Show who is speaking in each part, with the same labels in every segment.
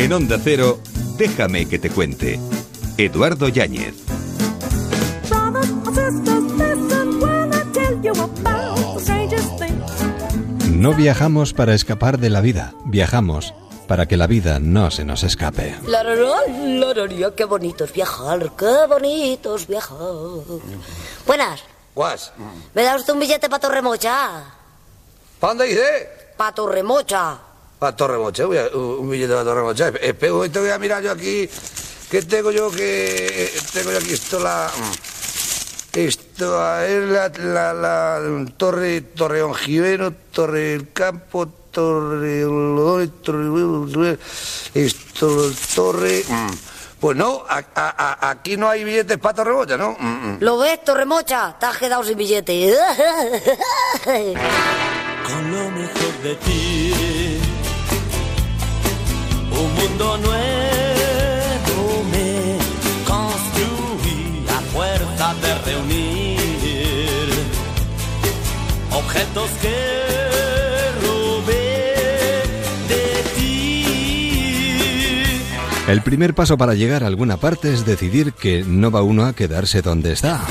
Speaker 1: En Onda Cero, déjame que te cuente. Eduardo Yáñez.
Speaker 2: No viajamos para escapar de la vida, viajamos para que la vida no se nos escape.
Speaker 3: Lararía, qué bonito es viajar, qué bonito es viajar. Buenas.
Speaker 4: Guas.
Speaker 3: ¿Me da usted un billete para Torremocha?
Speaker 4: ¿Para dónde?
Speaker 3: Para Torremocha.
Speaker 4: Para Torremocha, voy a- un billete para Torremocha. Espera, un momento, voy a mirar yo aquí. ¿Qué tengo yo que...? eh, Tengo yo aquí esto, la... Esto, es la, la, la Torre, Torreón Giveno, Torre del Campo, Torre... Torre... Esto, Torre... Pues no, a- a- a- aquí no hay billetes para Torremocha, ¿no? Mm, mm.
Speaker 3: ¿Lo ves, Torremocha? Te has quedado sin billete.
Speaker 5: con lo mejor de ti. Un mundo nuevo me construí a fuerza de reunir objetos que robé de ti.
Speaker 2: El primer paso para llegar a alguna parte es decidir que no va uno a quedarse donde está.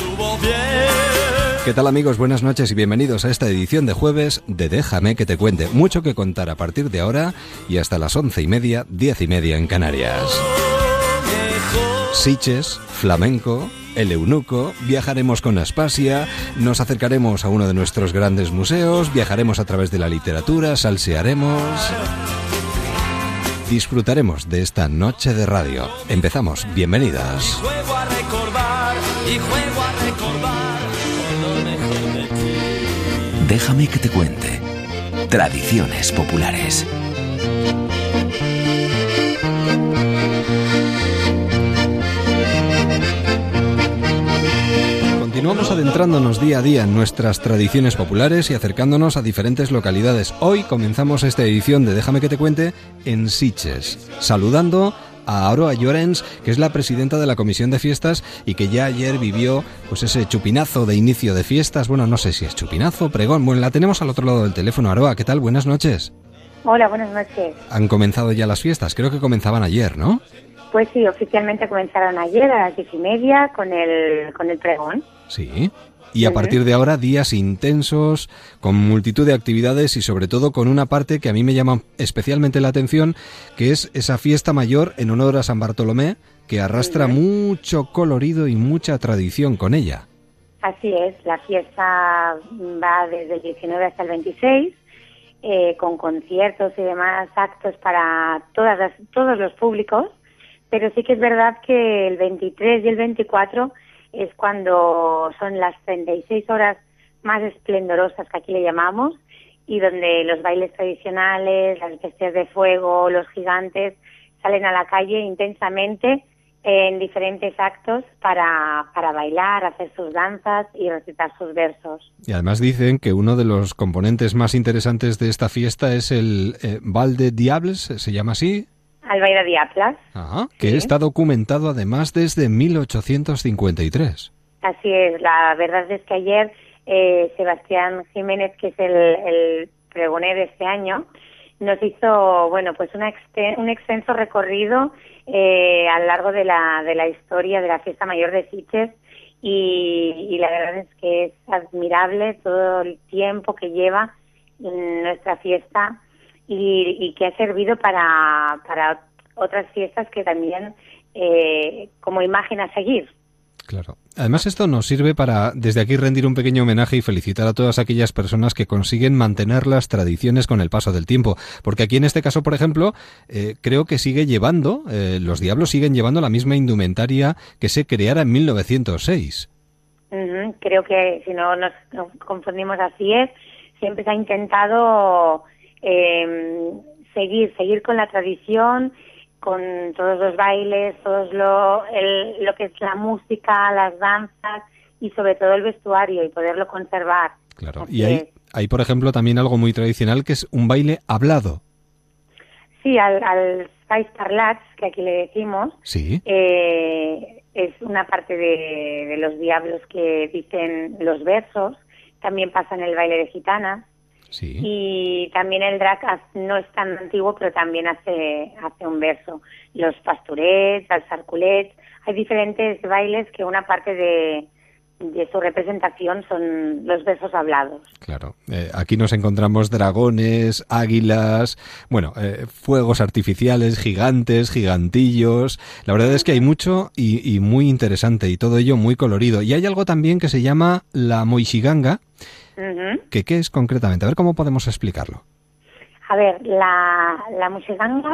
Speaker 2: ¿Qué tal amigos? Buenas noches y bienvenidos a esta edición de jueves de Déjame que te cuente. Mucho que contar a partir de ahora y hasta las once y media, diez y media en Canarias. Siches, flamenco, el eunuco, viajaremos con Aspasia, nos acercaremos a uno de nuestros grandes museos, viajaremos a través de la literatura, salsearemos... Disfrutaremos de esta noche de radio. Empezamos, bienvenidas.
Speaker 5: Juego a recordar y juego
Speaker 6: Déjame que te cuente. Tradiciones populares.
Speaker 2: Continuamos adentrándonos día a día en nuestras tradiciones populares y acercándonos a diferentes localidades. Hoy comenzamos esta edición de Déjame que te cuente en Siches, saludando a Aroa Llorens, que es la presidenta de la Comisión de Fiestas y que ya ayer vivió pues ese chupinazo de inicio de fiestas. Bueno, no sé si es chupinazo, pregón. Bueno, la tenemos al otro lado del teléfono. Aroa, ¿qué tal? Buenas noches.
Speaker 7: Hola, buenas noches.
Speaker 2: Han comenzado ya las fiestas, creo que comenzaban ayer, ¿no?
Speaker 7: Pues sí, oficialmente comenzaron ayer a las diez y media con el, con el pregón.
Speaker 2: Sí. Y a partir de ahora, días intensos, con multitud de actividades y sobre todo con una parte que a mí me llama especialmente la atención, que es esa fiesta mayor en honor a San Bartolomé, que arrastra mucho colorido y mucha tradición con ella.
Speaker 7: Así es, la fiesta va desde el 19 hasta el 26, eh, con conciertos y demás actos para todas las- todos los públicos, pero sí que es verdad que el 23 y el 24 es cuando son las 36 horas más esplendorosas que aquí le llamamos y donde los bailes tradicionales, las bestias de fuego, los gigantes salen a la calle intensamente en diferentes actos para, para bailar, hacer sus danzas y recitar sus versos.
Speaker 2: Y además dicen que uno de los componentes más interesantes de esta fiesta es el eh, Val de Diables, se llama así,
Speaker 7: Albaida Diaplas,
Speaker 2: que está documentado además desde 1853.
Speaker 7: así es. La verdad es que ayer eh, Sebastián Jiménez, que es el, el de este año, nos hizo, bueno, pues una exten- un extenso recorrido eh, a lo largo de la, de la historia de la fiesta mayor de Sitges y, y la verdad es que es admirable todo el tiempo que lleva en nuestra fiesta y, y que ha servido para, para otras fiestas que también eh, como imagen a seguir.
Speaker 2: Claro. Además esto nos sirve para desde aquí rendir un pequeño homenaje y felicitar a todas aquellas personas que consiguen mantener las tradiciones con el paso del tiempo. Porque aquí en este caso, por ejemplo, eh, creo que sigue llevando, eh, los diablos siguen llevando la misma indumentaria que se creara en 1906.
Speaker 7: Ujú, Creo que si no nos, nos confundimos así es, siempre se ha intentado eh, seguir, seguir con la tradición, con todos los bailes, todos lo, el- lo que es la música, las danzas y sobre todo el vestuario y poderlo conservar.
Speaker 2: Claro.
Speaker 7: Así
Speaker 2: Y hay, hay, por ejemplo, también algo muy tradicional que es un baile hablado.
Speaker 7: Sí, al, al Spice Parlats, que aquí le decimos,
Speaker 2: Sí.
Speaker 7: eh, es una parte de, de los diablos que dicen los versos, también pasa en el baile de gitanas.
Speaker 2: Sí.
Speaker 7: Y también el drag no es tan antiguo, pero también hace, hace un verso. Los pasturets, los arculets, hay diferentes bailes que una parte de, de su representación son los versos hablados.
Speaker 2: Claro, eh, aquí nos encontramos dragones, águilas, bueno, eh, fuegos artificiales, gigantes, gigantillos. La verdad es que hay mucho y, y muy interesante y todo ello muy colorido. Y hay algo también que se llama la moishiganga, Qué es concretamente. A ver cómo podemos explicarlo.
Speaker 7: A ver, la, la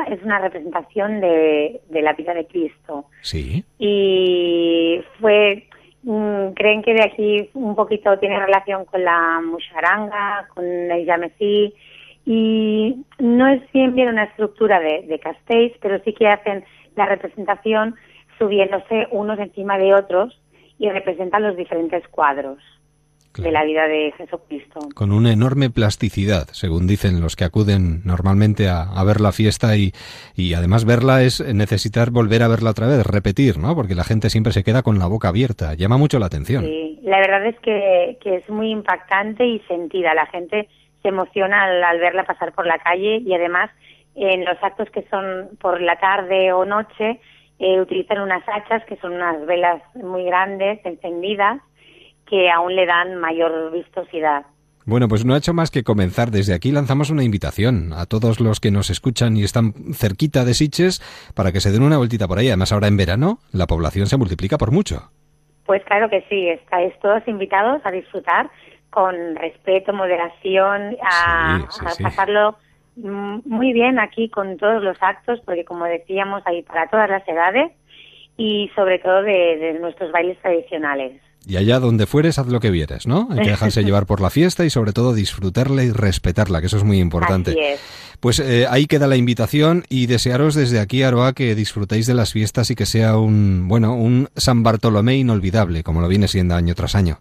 Speaker 7: es una representación de, de la vida de Cristo.
Speaker 2: Sí,
Speaker 7: y fue mm, creen que de aquí un poquito tiene relación con la musharanga, con el yamesí y no es bien bien una estructura de, de castells, pero sí que hacen la representación subiéndose unos encima de otros y representan los diferentes cuadros
Speaker 2: claro.
Speaker 7: de la vida de Jesucristo.
Speaker 2: Con una enorme plasticidad, según dicen los que acuden normalmente a, a ver la fiesta y, y además verla es necesitar volver a verla otra vez, repetir, ¿no? Porque la gente siempre se queda con la boca abierta. Llama mucho la atención.
Speaker 7: Sí, la verdad es que, que es muy impactante y sentida. La gente se emociona al, al verla pasar por la calle y además en los actos que son por la tarde o noche eh, utilizan unas hachas que son unas velas muy grandes, encendidas, que aún le dan mayor vistosidad.
Speaker 2: Bueno, pues no ha hecho más que comenzar. Desde aquí lanzamos una invitación a todos los que nos escuchan y están cerquita de Siches para que se den una vueltita por ahí. Además, ahora en verano la población se multiplica por mucho.
Speaker 7: Pues claro que sí, estáis todos invitados a disfrutar con respeto, moderación, a,
Speaker 2: Sí, sí,
Speaker 7: a pasarlo mm, muy bien aquí con todos los actos, porque como decíamos, hay para todas las edades y sobre todo de, de nuestros bailes tradicionales.
Speaker 2: Y allá donde fueres, haz lo que vieres, ¿no? Hay que dejarse llevar por la fiesta y sobre todo disfrutarla y respetarla, que eso es muy importante.
Speaker 7: Así es.
Speaker 2: Pues eh, ahí queda la invitación y desearos desde aquí, Aroa, que disfrutéis de las fiestas y que sea un, bueno, un San Bartolomé inolvidable, como lo viene siendo año tras año.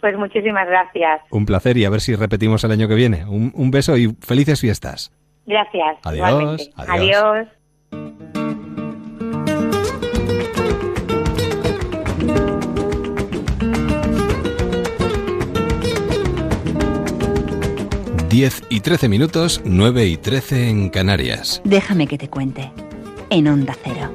Speaker 7: Pues muchísimas gracias.
Speaker 2: Un placer y a ver si repetimos el año que viene. Un, un beso y felices fiestas.
Speaker 7: Gracias.
Speaker 2: Adiós, adiós. 10 y 13 minutos, 9 y 13 en Canarias.
Speaker 8: Déjame que te cuente. En Onda Cero.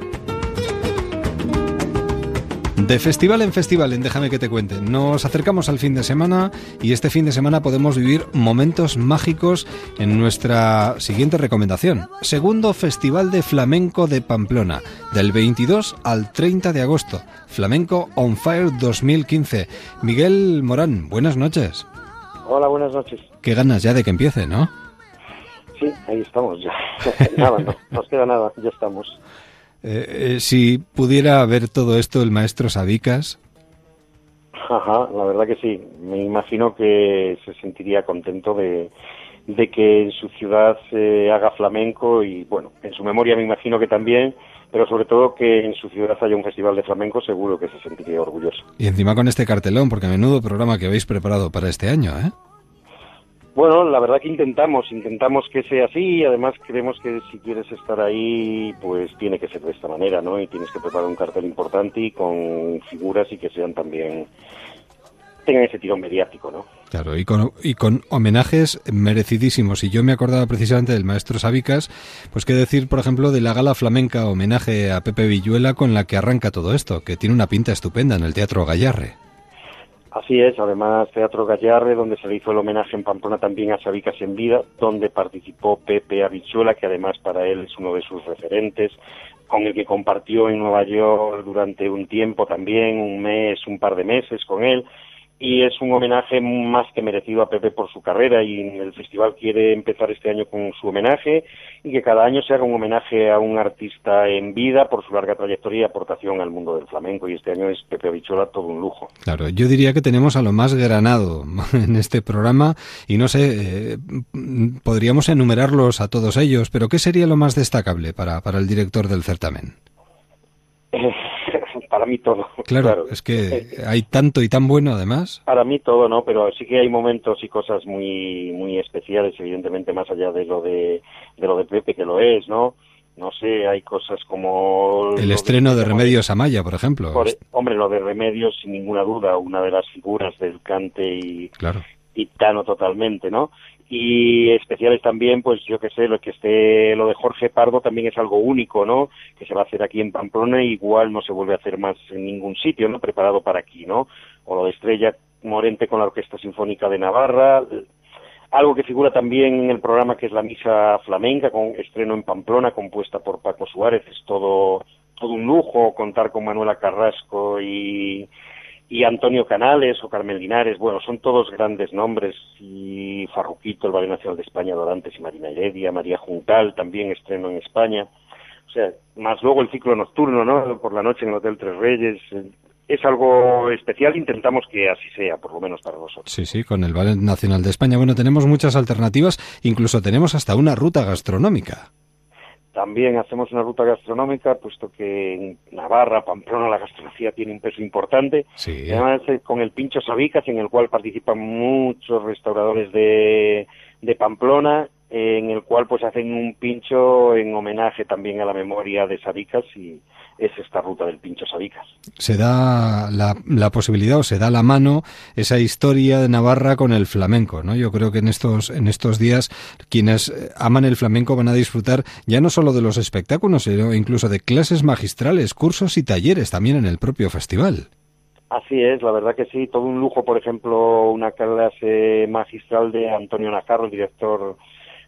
Speaker 2: De festival en festival, en déjame que te cuente. Nos acercamos al fin de semana y este fin de semana podemos vivir momentos mágicos en nuestra siguiente recomendación. Segundo Festival de Flamenco de Pamplona, del 22 al 30 de agosto. Flamenco on Fire 2015. Miguel Morán, buenas noches.
Speaker 9: Hola, buenas noches.
Speaker 2: Qué ganas ya de que empiece, ¿no?
Speaker 9: Sí, ahí estamos ya. nada, no nos queda nada, ya estamos.
Speaker 2: Eh, eh, si pudiera ver todo esto el maestro Sadicas,
Speaker 9: Ajá, la verdad que sí. Me imagino que se sentiría contento de, de que en su ciudad se haga flamenco y, bueno, en su memoria me imagino que también, pero sobre todo que en su ciudad haya un festival de flamenco, seguro que se sentiría orgulloso.
Speaker 2: y encima con este cartelón, porque menudo programa que habéis preparado para este año, ¿eh?
Speaker 9: Bueno, la verdad que intentamos, intentamos que sea así y además creemos que si quieres estar ahí, pues tiene que ser de esta manera, ¿no? Y tienes que preparar un cartel importante y con figuras y que sean también, tengan ese tirón mediático, ¿no?
Speaker 2: Claro, y con, y con homenajes merecidísimos. Y yo me acordaba precisamente del maestro Sabicas, pues qué decir, por ejemplo, de la gala flamenca homenaje a Pepe Villuela con la que arranca todo esto, que tiene una pinta estupenda en el Teatro Gallarre.
Speaker 9: Así es, además Teatro Gallarre, donde se le hizo el homenaje en Pamplona también a Sabicas en vida, donde participó Pepe Abichuela, que además para él es uno de sus referentes, con el que compartió en Nueva York durante un tiempo también, un mes, un par de meses con él, y es un homenaje más que merecido a Pepe por su carrera y el festival quiere empezar este año con su homenaje y que cada año se haga un homenaje a un artista en vida por su larga trayectoria y aportación al mundo del flamenco y este año es Pepe Abichola todo un lujo.
Speaker 2: Claro, yo diría que tenemos a lo más granado en este programa y no sé, eh, podríamos enumerarlos a todos ellos, pero ¿qué sería lo más destacable para, para el director del certamen?
Speaker 9: para mí todo.
Speaker 2: Claro, es que hay tanto y tan bueno además.
Speaker 9: Para mí todo, ¿no? Pero sí que hay momentos y cosas muy muy especiales, evidentemente más allá de lo de, de lo de Pepe que lo es, ¿no? No sé, hay cosas como
Speaker 2: El estreno de Remedios Amaya, por ejemplo.
Speaker 9: por- hombre, lo de Remedios sin ninguna duda, una de las figuras del cante y
Speaker 2: Claro.
Speaker 9: titano totalmente, ¿no? Y especiales también, pues yo que sé, lo que esté lo de Jorge Pardo también es algo único, ¿no? Que se va a hacer aquí en Pamplona, igual no se vuelve a hacer más en ningún sitio, ¿no? Preparado para aquí, ¿no? O lo de Estrella Morente con la Orquesta Sinfónica de Navarra, algo que figura también en el programa que es la misa flamenca con estreno en Pamplona compuesta por Paco Suárez, es todo todo un lujo contar con Manuela Carrasco y y Antonio Canales o Carmen Linares, bueno, son todos grandes nombres, y Farruquito, el Ballet Nacional de España, Dorantes y Marina Heredia, María Juncal, también estreno en España, o sea, más luego el ciclo nocturno, ¿no?, por la noche en el Hotel Tres Reyes, es algo especial, intentamos que así sea, por lo menos para nosotros.
Speaker 2: Sí, sí, con el Ballet Nacional de España, bueno, tenemos muchas alternativas, incluso tenemos hasta una ruta gastronómica.
Speaker 9: También hacemos una ruta gastronómica, puesto que en Navarra, Pamplona, la gastronomía tiene un peso importante.
Speaker 2: Sí.
Speaker 9: Además, eh, con el Pincho Sabicas, en el cual participan muchos restauradores de, de Pamplona, en el cual pues hacen un pincho en homenaje también a la memoria de Sabicas y, es esta ruta del Pincho Sabicas.
Speaker 2: Se da la, la, posibilidad o se da la mano esa historia de Navarra con el flamenco, ¿no? Yo creo que en estos, en estos días quienes eh, aman el flamenco van a disfrutar ya no solo de los espectáculos, sino incluso de clases magistrales, cursos y talleres también en el propio festival.
Speaker 9: Así es, la verdad que sí, todo un lujo, por ejemplo, una clase magistral de Antonio Najarro, director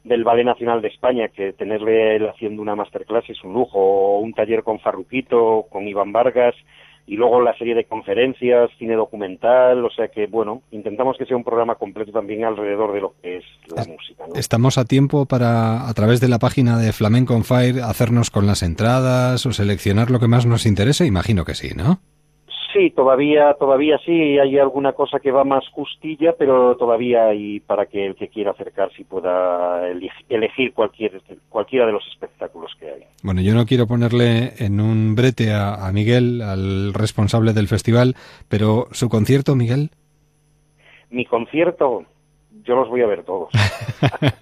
Speaker 9: del Ballet Nacional de España, que tenerle él haciendo una masterclass es un lujo, o un taller con Farruquito, con Iván Vargas, y luego la serie de conferencias, cine documental, o sea que, bueno, intentamos que sea un programa completo también alrededor de lo que es la música. ¿no?
Speaker 2: ¿Estamos a tiempo para, a través de la página de Flamenco on Fire, hacernos con las entradas o seleccionar lo que más nos interese? Imagino que sí, ¿no?
Speaker 9: Sí, todavía, todavía sí, hay alguna cosa que va más justilla, pero todavía hay para que el que quiera acercarse pueda elegir cualquier, cualquiera de los espectáculos que hay.
Speaker 2: Bueno, yo no quiero ponerle en un brete a, a Miguel, al responsable del festival, pero ¿su concierto, Miguel?
Speaker 9: Mi concierto, yo los voy a ver todos.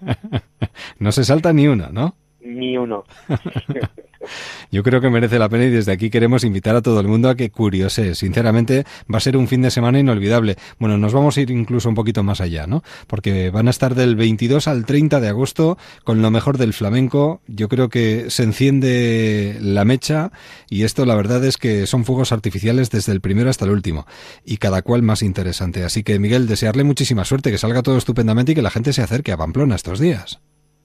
Speaker 2: no se salta ni uno, ¿no?
Speaker 9: Ni uno.
Speaker 2: Yo creo que merece la pena y desde aquí queremos invitar a todo el mundo a que curiose. Sinceramente, va a ser un fin de semana inolvidable. Bueno, nos vamos a ir incluso un poquito más allá, ¿no? Porque van a estar del 22 al 30 de agosto con lo mejor del flamenco. Yo creo que se enciende la mecha y esto la verdad es que son fuegos artificiales desde el primero hasta el último y cada cual más interesante. Así que Miguel, desearle muchísima suerte, que salga todo estupendamente y que la gente se acerque a Pamplona estos días.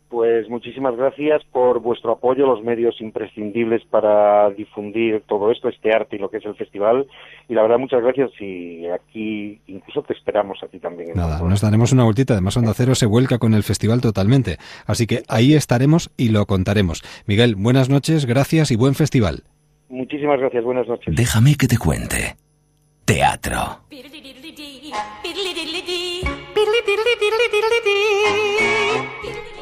Speaker 9: Pues muchísimas gracias por vuestro apoyo, los medios imprescindibles para difundir todo esto, este arte y lo que es el festival. Y la verdad, muchas gracias y aquí incluso te esperamos a ti también.
Speaker 2: Nada, nos daremos una vueltita. Además, Onda Cero se vuelca con el festival totalmente. Así que ahí estaremos y lo contaremos. Miguel, buenas noches, gracias y buen festival.
Speaker 9: Muchísimas gracias, buenas noches.
Speaker 6: Déjame que te cuente. Teatro.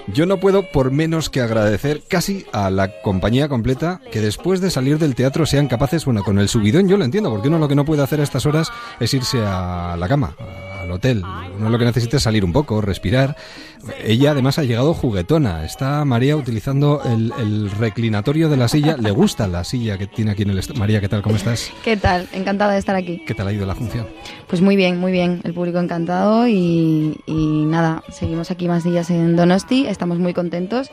Speaker 2: Yo no puedo por menos que agradecer casi a la compañía completa que después de salir del teatro sean capaces, bueno, con el subidón yo lo entiendo, porque uno lo que no puede hacer a estas horas es irse a la cama, al hotel. Uno lo que necesita es salir un poco, respirar. Ella además ha llegado juguetona. Está María utilizando el, el reclinatorio de la silla. Le gusta la silla que tiene aquí en el... María, ¿qué tal? ¿Cómo estás?
Speaker 10: ¿Qué tal? Encantada de estar aquí.
Speaker 2: ¿Qué tal ha ido la función?
Speaker 10: Pues muy bien, muy bien. El público encantado y, y nada, seguimos aquí más días en Donosti. Estamos muy contentos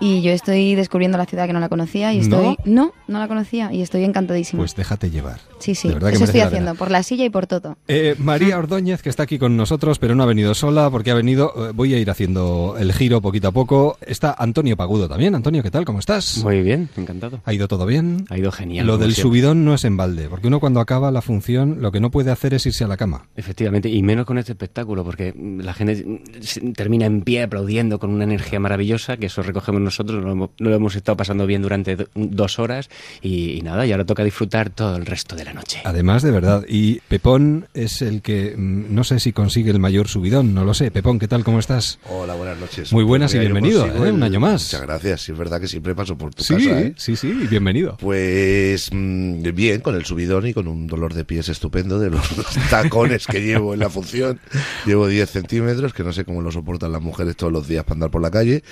Speaker 10: y yo estoy descubriendo la ciudad que no la conocía y estoy
Speaker 2: ¿No?
Speaker 10: no, no la conocía y estoy encantadísima.
Speaker 2: Pues déjate llevar.
Speaker 10: sí, sí,
Speaker 2: de verdad que
Speaker 10: eso estoy haciendo por la silla y por todo.
Speaker 2: Eh, María Ordóñez, que está aquí con nosotros, pero no ha venido sola porque ha venido, eh, voy a ir haciendo el giro poquito a poco. Está Antonio Pagudo también. Antonio, ¿qué tal? ¿Cómo estás?
Speaker 11: Muy bien, encantado.
Speaker 2: ¿Ha ido todo bien?
Speaker 11: Ha ido genial.
Speaker 2: Lo del
Speaker 11: siempre.
Speaker 2: subidón no es en balde, porque uno cuando acaba la función lo que no puede hacer es irse a la cama.
Speaker 11: Efectivamente, y menos con este espectáculo, porque la gente termina en pie aplaudiendo con una energía maravillosa, que eso recogemos nosotros, lo, hemos- lo hemos estado pasando bien durante do- dos horas, y, y nada, y ahora toca disfrutar todo el resto de la noche.
Speaker 2: Además, de verdad. Y Pepón es el que mm, no sé si consigue el mayor subidón, no lo sé. Pepón, ¿qué tal? ¿Cómo estás?
Speaker 12: Hola, buenas noches.
Speaker 2: Muy buenas y bienvenido, ¿eh?
Speaker 12: el-
Speaker 2: Un año más.
Speaker 12: Muchas gracias. Sí, es verdad que siempre paso por tu
Speaker 2: Sí,
Speaker 12: casa. ¿eh?
Speaker 2: sí, sí, bienvenido.
Speaker 12: Pues mm, bien, con el subidón y con un dolor de pies estupendo de los tacones que llevo en la función. Llevo 10 centímetros, que no sé cómo lo soportan las mujeres todos los días para andar por la calle,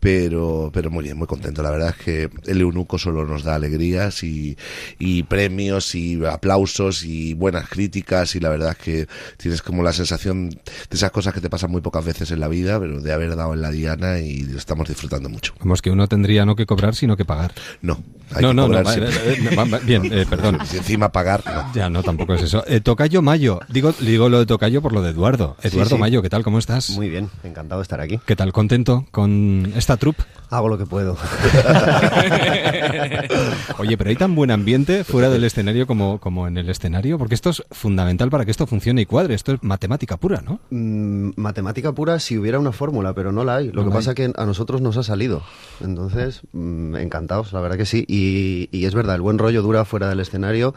Speaker 12: pero, pero muy bien, muy contento. La verdad es que el eunuco solo nos da alegrías y, y premios y aplausos y buenas críticas y la verdad es que tienes como la sensación de esas cosas que te pasan muy pocas veces en la vida, pero de haber dado en la diana y lo estamos disfrutando mucho.
Speaker 2: Vamos, que uno tendría no que cobrar, sino que pagar.
Speaker 12: No, hay
Speaker 2: no,
Speaker 12: que
Speaker 2: no,
Speaker 12: cobrar
Speaker 2: no,
Speaker 12: siempre.
Speaker 2: va- va- bien, eh, perdón.
Speaker 12: Si encima pagar, no.
Speaker 2: Ya, no, tampoco es eso. Eh, tocayo Mayo, digo, digo lo de Tocayo por lo de Eduardo. Eduardo
Speaker 13: Sí, sí.
Speaker 2: Mayo, ¿qué tal? ¿Cómo estás?
Speaker 13: Muy bien, encantado de estar aquí.
Speaker 2: ¿Qué tal? ¿Contento con esta troupe?
Speaker 13: Hago lo que puedo.
Speaker 2: Oye, pero hay tan buen ambiente fuera del escenario como, como en el escenario, porque esto es fundamental para que esto funcione y cuadre. Esto es matemática pura, ¿no?
Speaker 13: Mm, matemática pura si hubiera una fórmula, pero no la hay. Lo
Speaker 2: No
Speaker 13: que pasa
Speaker 2: hay.
Speaker 13: que a nosotros nos ha salido. Entonces, mm, encantados, la verdad que sí. Y, y es verdad, el buen rollo dura fuera del escenario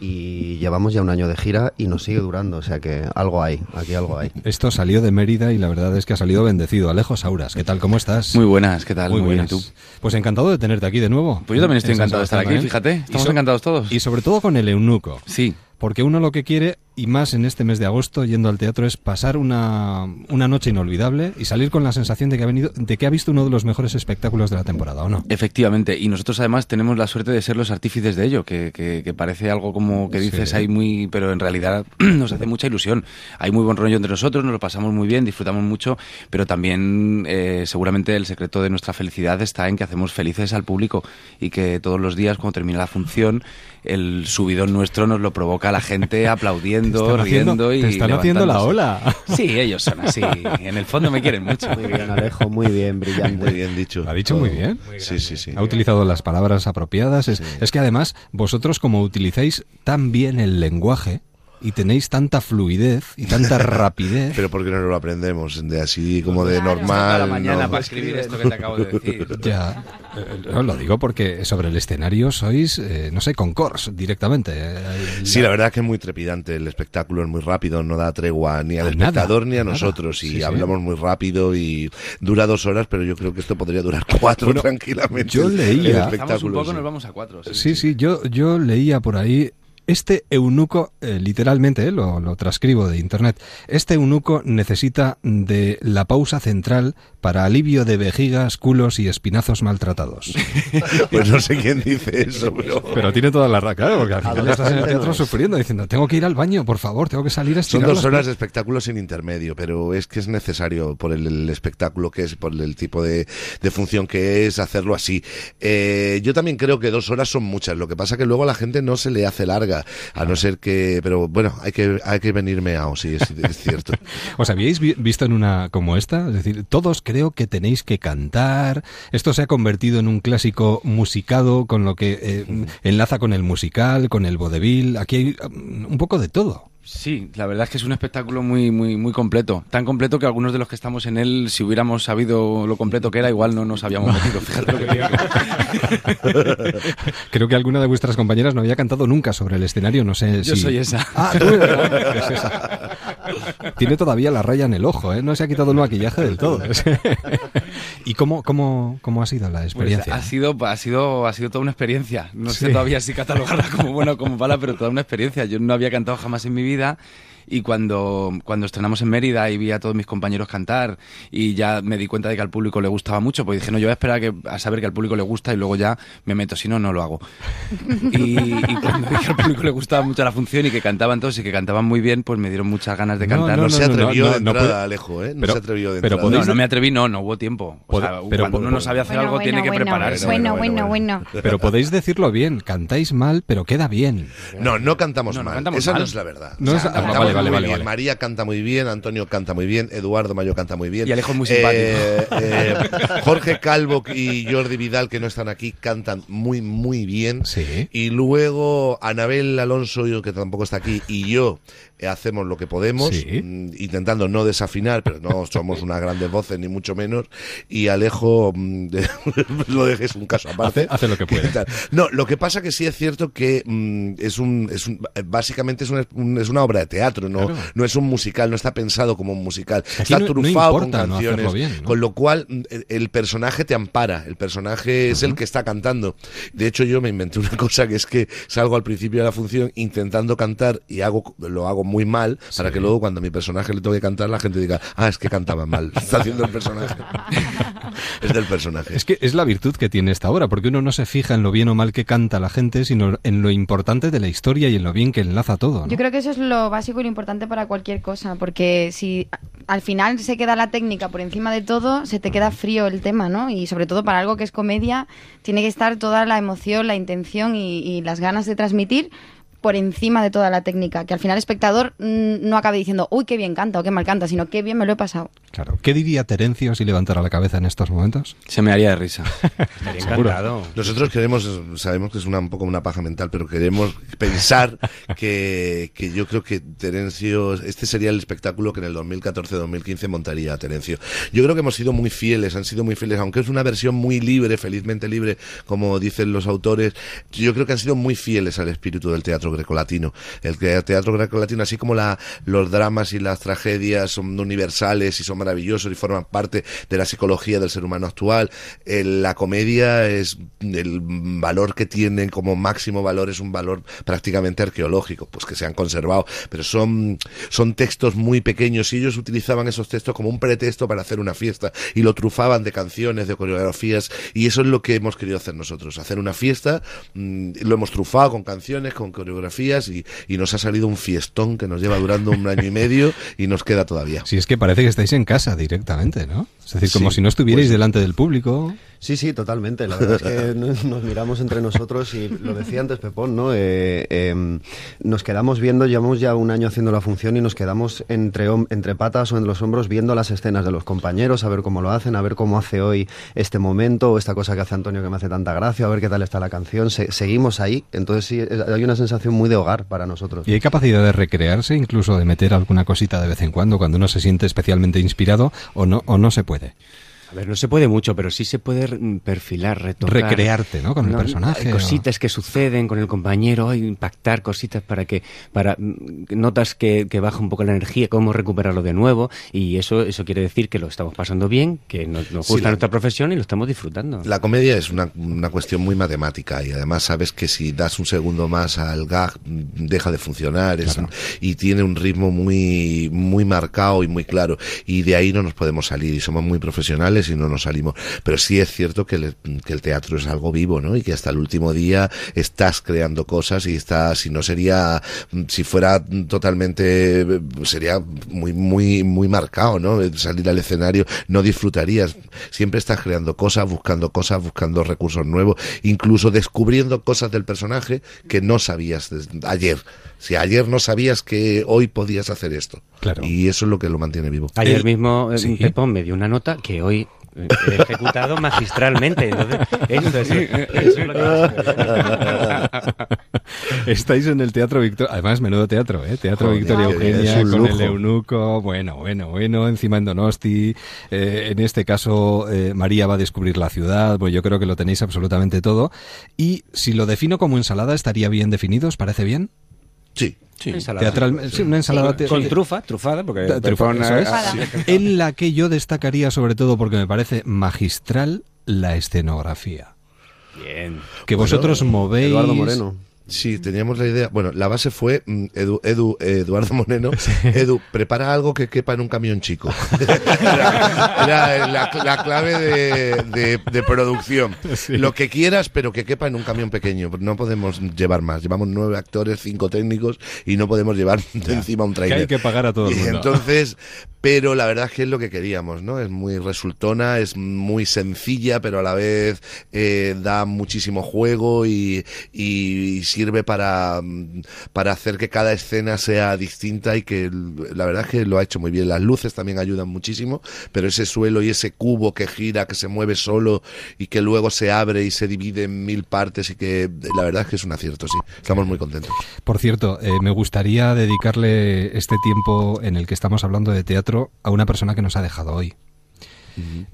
Speaker 13: y llevamos ya un año de gira y nos sigue durando. O sea que algo hay, aquí algo hay.
Speaker 2: Esto salió de Mérida y la verdad es que ha salido bendecido. Alejo Sauras, ¿qué tal? ¿Cómo estás?
Speaker 14: Muy buenas, ¿qué tal?
Speaker 2: Muy,
Speaker 14: Muy bien,
Speaker 2: buenas.
Speaker 14: ¿y tú?
Speaker 2: Pues encantado de tenerte aquí de nuevo.
Speaker 14: Pues yo también estoy
Speaker 2: En
Speaker 14: encantado de estar aquí, fíjate. Estamos
Speaker 2: so-
Speaker 14: encantados todos.
Speaker 2: Y sobre todo con el eunuco.
Speaker 14: Sí.
Speaker 2: Porque uno lo que quiere, y más en este mes de agosto, yendo al teatro, es pasar una, una noche inolvidable y salir con la sensación de que, ha venido, de que ha visto uno de los mejores espectáculos de la temporada, ¿o no?
Speaker 14: Efectivamente, y nosotros además tenemos la suerte de ser los artífices de ello, que, que- que parece algo como que dices
Speaker 2: Sí.
Speaker 14: ahí muy, pero en realidad nos hace mucha ilusión. Hay muy buen rollo entre nosotros, nos lo pasamos muy bien, disfrutamos mucho, pero también eh, seguramente el secreto de nuestra felicidad está en que hacemos felices al público y que todos los días cuando termina la función el subidón nuestro nos lo provoca la gente aplaudiendo,
Speaker 2: Te están haciendo-
Speaker 14: riendo y
Speaker 2: te están haciendo la ola.
Speaker 14: Sí, ellos son así. En el fondo me quieren mucho.
Speaker 13: Muy bien, Alejo, muy bien, brillante.
Speaker 12: Muy bien dicho.
Speaker 2: Lo ha dicho muy bien.
Speaker 12: Sí, sí, sí.
Speaker 2: Ha utilizado las palabras apropiadas. Es, es que además, vosotros como utilizáis tan bien el lenguaje y tenéis tanta fluidez y tanta rapidez.
Speaker 12: Pero porque no lo aprendemos, de así como de
Speaker 14: Toda
Speaker 12: normal.
Speaker 14: la mañana
Speaker 12: no.
Speaker 14: para escribir esto que te acabo de decir.
Speaker 2: Ya, eh, no, lo digo porque sobre el escenario sois, eh, no sé, concors directamente. eh,
Speaker 12: Sí, la verdad que es muy trepidante. El espectáculo es muy rápido, no da tregua ni al
Speaker 2: A nada,
Speaker 12: espectador ni a
Speaker 2: nada.
Speaker 12: nosotros. Y
Speaker 2: Sí, sí.
Speaker 12: hablamos muy rápido y dura dos horas, pero yo creo que esto podría durar cuatro
Speaker 2: Bueno,
Speaker 12: tranquilamente.
Speaker 2: yo
Speaker 12: El
Speaker 2: leía-
Speaker 14: un
Speaker 12: espectáculo,
Speaker 14: poco,
Speaker 12: sí.
Speaker 14: nos vamos a cuatro.
Speaker 2: Sí, sí, yo, yo leía por ahí. Este eunuco, eh, literalmente, eh, lo, lo transcribo de internet, este eunuco necesita de la pausa central para alivio de vejigas, culos y espinazos maltratados.
Speaker 12: Pues no sé quién dice eso, pero...
Speaker 2: Pero tiene toda la raca, ¿eh? porque al final estás en el teatro
Speaker 13: es.
Speaker 2: sufriendo, diciendo, tengo que ir al baño, por favor, tengo que salir a
Speaker 12: Son dos horas
Speaker 2: piernas".
Speaker 12: de espectáculo sin intermedio, pero es que es necesario por el, el espectáculo que es, por el tipo de, de función que es, hacerlo así. Eh, yo también creo que dos horas son muchas, lo que pasa que luego a la gente no se le hace larga, a no ser que... Pero bueno, hay que, hay que venir meao, sí, es, es cierto.
Speaker 2: ¿Os habíais vi- visto en una como esta? Es decir, todos creo que tenéis que cantar. Esto se ha convertido en un clásico musicado con lo que eh, enlaza con el musical, con el vodevil. Aquí hay um, un poco de todo.
Speaker 14: Sí, la verdad es que es un espectáculo muy, muy, muy completo. Tan completo que algunos de los que estamos en él, si hubiéramos sabido lo completo que era, igual no nos habíamos metido. Fíjate lo que digo.
Speaker 2: Creo que alguna de vuestras compañeras no había cantado nunca sobre el escenario, no sé
Speaker 14: Yo
Speaker 2: si...
Speaker 14: soy esa.
Speaker 2: Ah. Es esa. Tiene todavía la raya en el ojo, ¿eh? No se ha quitado el maquillaje del todo. ¿Y cómo, cómo, cómo ha sido la
Speaker 14: Pues
Speaker 2: experiencia?
Speaker 14: ha sido, ha sido, ha sido toda una experiencia. No sé todavía si catalogarla como buena o como mala, pero toda una experiencia. Yo no había cantado jamás en mi vida. Y cuando, cuando estrenamos en Mérida y vi a todos mis compañeros cantar y ya me di cuenta de que al público le gustaba mucho, pues dije, no, yo voy a esperar a, que, a saber que al público le gusta y luego ya me meto, si no, no lo hago. Y, y cuando vi que al público le gustaba mucho la función y que cantaban todos y que cantaban muy bien, pues me dieron muchas ganas de cantar.
Speaker 2: no,
Speaker 12: No, se
Speaker 2: no, no,
Speaker 12: atrevió
Speaker 2: no,
Speaker 12: de
Speaker 2: no
Speaker 12: entrada, Alejo, ¿eh? No
Speaker 2: pero-
Speaker 12: se atrevió de
Speaker 2: pero
Speaker 12: entrada.
Speaker 2: podéis-
Speaker 14: No, no me atreví, no, no hubo tiempo. O sea,
Speaker 2: pero
Speaker 14: cuando uno no sabe hacer algo, tiene que prepararse.
Speaker 7: Bueno, bueno, bueno.
Speaker 2: Pero podéis decirlo bien, cantáis mal, pero queda bien.
Speaker 12: No, no cantamos
Speaker 14: No, no
Speaker 12: mal.
Speaker 14: cantamos
Speaker 12: Esa
Speaker 14: mal.
Speaker 12: no es la verdad.
Speaker 2: No es- ah,
Speaker 12: cantamos
Speaker 2: vale, vale,
Speaker 12: muy
Speaker 2: vale,
Speaker 12: bien.
Speaker 2: vale.
Speaker 12: María canta muy bien, Antonio canta muy bien, Eduardo Mayo canta muy bien.
Speaker 14: Y Alejo es muy
Speaker 12: Eh, eh, Jorge Calvo y Jordi Vidal, que no están aquí, cantan muy, muy bien.
Speaker 2: Sí.
Speaker 12: Y luego Anabel Alonso, yo, que tampoco está aquí, y yo hacemos lo que podemos,
Speaker 2: Sí.
Speaker 12: mm, intentando no desafinar, pero no somos unas grandes voces, ni mucho menos. Y Alejo, mm, de- lo dejes un caso aparte.
Speaker 2: Hace, hace lo que puede.
Speaker 12: No, lo que pasa que sí es cierto que mm, es un, es un- básicamente es una, un- es una obra de teatro, no,
Speaker 2: Claro.
Speaker 12: no es un musical, no está pensado como un musical,
Speaker 2: Aquí
Speaker 12: está
Speaker 2: no- no
Speaker 12: trufado
Speaker 2: importa
Speaker 12: con
Speaker 2: no
Speaker 12: canciones,
Speaker 2: bien, ¿no?
Speaker 12: con lo cual mm, el, el personaje te ampara, el personaje es el que está cantando. De hecho yo me inventé una cosa que es que salgo al principio de la función intentando cantar y hago lo hago muy mal para que luego cuando a mi personaje le toque cantar la gente diga, ah, es que cantaba mal, está haciendo el personaje. es del personaje.
Speaker 2: Es que es la virtud que tiene esta obra, porque uno no se fija en lo bien o mal que canta la gente, sino en lo importante de la historia y en lo bien que enlaza todo. ¿no?
Speaker 10: Yo creo que eso es lo básico y lo importante para cualquier cosa, porque si al final se queda la técnica por encima de todo, se te queda frío el tema, ¿no? Y sobre todo para algo que es comedia, tiene que estar toda la emoción, la intención y, y las ganas de transmitir por encima de toda la técnica, que al final el espectador mm, no acabe diciendo, uy, qué bien canta o qué mal canta, sino qué bien me lo he pasado.
Speaker 2: Claro. ¿Qué diría Terencio si levantara la cabeza en estos momentos?
Speaker 14: Se me haría de risa.
Speaker 11: Estaría encantado.
Speaker 12: Nosotros queremos, sabemos que es una, un poco una paja mental, pero queremos pensar que, que yo creo que Terencio, este sería el espectáculo que en el 2014-2015 montaría Terencio. Yo creo que hemos sido muy fieles, han sido muy fieles, aunque es una versión muy libre, felizmente libre, como dicen los autores, yo creo que han sido muy fieles al espíritu del teatro grecolatino. El teatro grecolatino, así como la, los dramas y las tragedias son universales y son maravillosos y forman parte de la psicología del ser humano actual, eh, la comedia es el valor que tienen como máximo valor es un valor prácticamente arqueológico, pues que se han conservado, pero son, son textos muy pequeños y ellos utilizaban esos textos como un pretexto para hacer una fiesta y lo trufaban de canciones, de coreografías y eso es lo que hemos querido hacer nosotros, hacer una fiesta, mm, lo hemos trufado con canciones, con coreografías y, y nos ha salido un fiestón que nos lleva durando un año y medio y nos queda todavía.
Speaker 2: Si es que parece que estáis en casa directamente, ¿no? Es decir, como
Speaker 13: Sí,
Speaker 2: si no estuvierais
Speaker 13: pues-
Speaker 2: delante del público.
Speaker 13: Sí, sí, totalmente. La verdad es que nos, nos miramos entre nosotros y lo decía antes Pepón, ¿no? Eh, eh, nos quedamos viendo, llevamos ya un año haciendo la función y nos quedamos entre, entre patas o en los hombros viendo las escenas de los compañeros, a ver cómo lo hacen, a ver cómo hace hoy este momento o esta cosa que hace Antonio que me hace tanta gracia, a ver qué tal está la canción. Se- seguimos ahí, entonces sí, hay una sensación muy de hogar para nosotros.
Speaker 2: Y hay capacidad de recrearse, incluso de meter alguna cosita de vez en cuando, cuando uno se siente especialmente inspirado, o no, o no se puede.
Speaker 11: A ver, no se puede mucho, pero sí se puede mm, perfilar, retocar.
Speaker 2: Recrearte, ¿no? Con el personaje,
Speaker 11: Hay
Speaker 2: o-
Speaker 11: cositas que suceden con el compañero, hay impactar cositas para que, para mm, notas que, que baja un poco la energía, cómo recuperarlo de nuevo, y eso, eso quiere decir que lo estamos pasando bien, que nos, nos
Speaker 12: Sí,
Speaker 11: gusta
Speaker 12: la-
Speaker 11: nuestra profesión y lo estamos disfrutando.
Speaker 12: La comedia es una, una cuestión muy matemática y además sabes que si das un segundo más al gag mm, deja de funcionar es y tiene un ritmo muy muy marcado y muy claro y de ahí no nos podemos salir y somos muy profesionales y no nos salimos pero sí es cierto que el, que el teatro es algo vivo ¿no? y que hasta el último día estás creando cosas y estás si no sería si fuera totalmente sería muy muy muy marcado ¿no? salir al escenario no disfrutarías siempre estás creando cosas buscando cosas buscando recursos nuevos incluso descubriendo cosas del personaje que no sabías ayer si ayer no sabías que hoy podías hacer esto
Speaker 2: Claro.
Speaker 12: y eso es lo que lo mantiene vivo
Speaker 11: Ayer mismo eh,
Speaker 2: sí.
Speaker 11: Pepón me dio una nota que hoy ejecutado magistralmente. Entonces, eso es, eso es lo que...
Speaker 2: Estáis en el Teatro Victoria, además menudo teatro, ¿eh? Teatro
Speaker 12: Joder,
Speaker 2: Victoria Eugenia con el eunuco, bueno, bueno, bueno, encima en Donosti, eh, en este caso eh, María va a descubrir la ciudad, pues yo creo que lo tenéis absolutamente todo. Y si lo defino como ensalada, ¿estaría bien definido? ¿Os parece bien?
Speaker 12: Sí
Speaker 11: Ensalada.
Speaker 2: Teatral, sí, una ensalada
Speaker 11: Con trufa, trufada, porque
Speaker 2: Trufa,
Speaker 11: eh,
Speaker 2: es.
Speaker 11: sí.
Speaker 2: en la que yo destacaría sobre todo porque me parece magistral la escenografía.
Speaker 11: Bien.
Speaker 2: Que
Speaker 12: Bueno,
Speaker 2: vosotros movéis...
Speaker 13: Eduardo Moreno.
Speaker 12: Sí, teníamos la idea. Bueno, la base fue mm, Edu, Edu- Eduardo Moreno. Edu, prepara algo que quepa en un camión chico. era era la, la clave de, de- de producción. Lo que quieras, pero que quepa en un camión pequeño. No podemos llevar más. Llevamos nueve actores, cinco técnicos y no podemos llevar de encima un
Speaker 2: Que
Speaker 12: trailer.
Speaker 2: hay que pagar a todo el
Speaker 12: Y
Speaker 2: mundo.
Speaker 12: entonces, pero la verdad es que es lo que queríamos, ¿no? Es muy resultona, es muy sencilla, pero a la vez eh, da muchísimo juego y, y sirve para, mm, para hacer que cada escena sea distinta y que la verdad es que lo ha hecho muy bien. Las luces también ayudan muchísimo, pero ese suelo y ese cubo que gira, que se mueve solo y que luego se abre y se divide en mil partes y que la verdad es que es un acierto, sí. Estamos muy contentos.
Speaker 2: Por cierto, eh, me gustaría dedicarle este tiempo en el que estamos hablando de teatro a una persona que nos ha dejado hoy.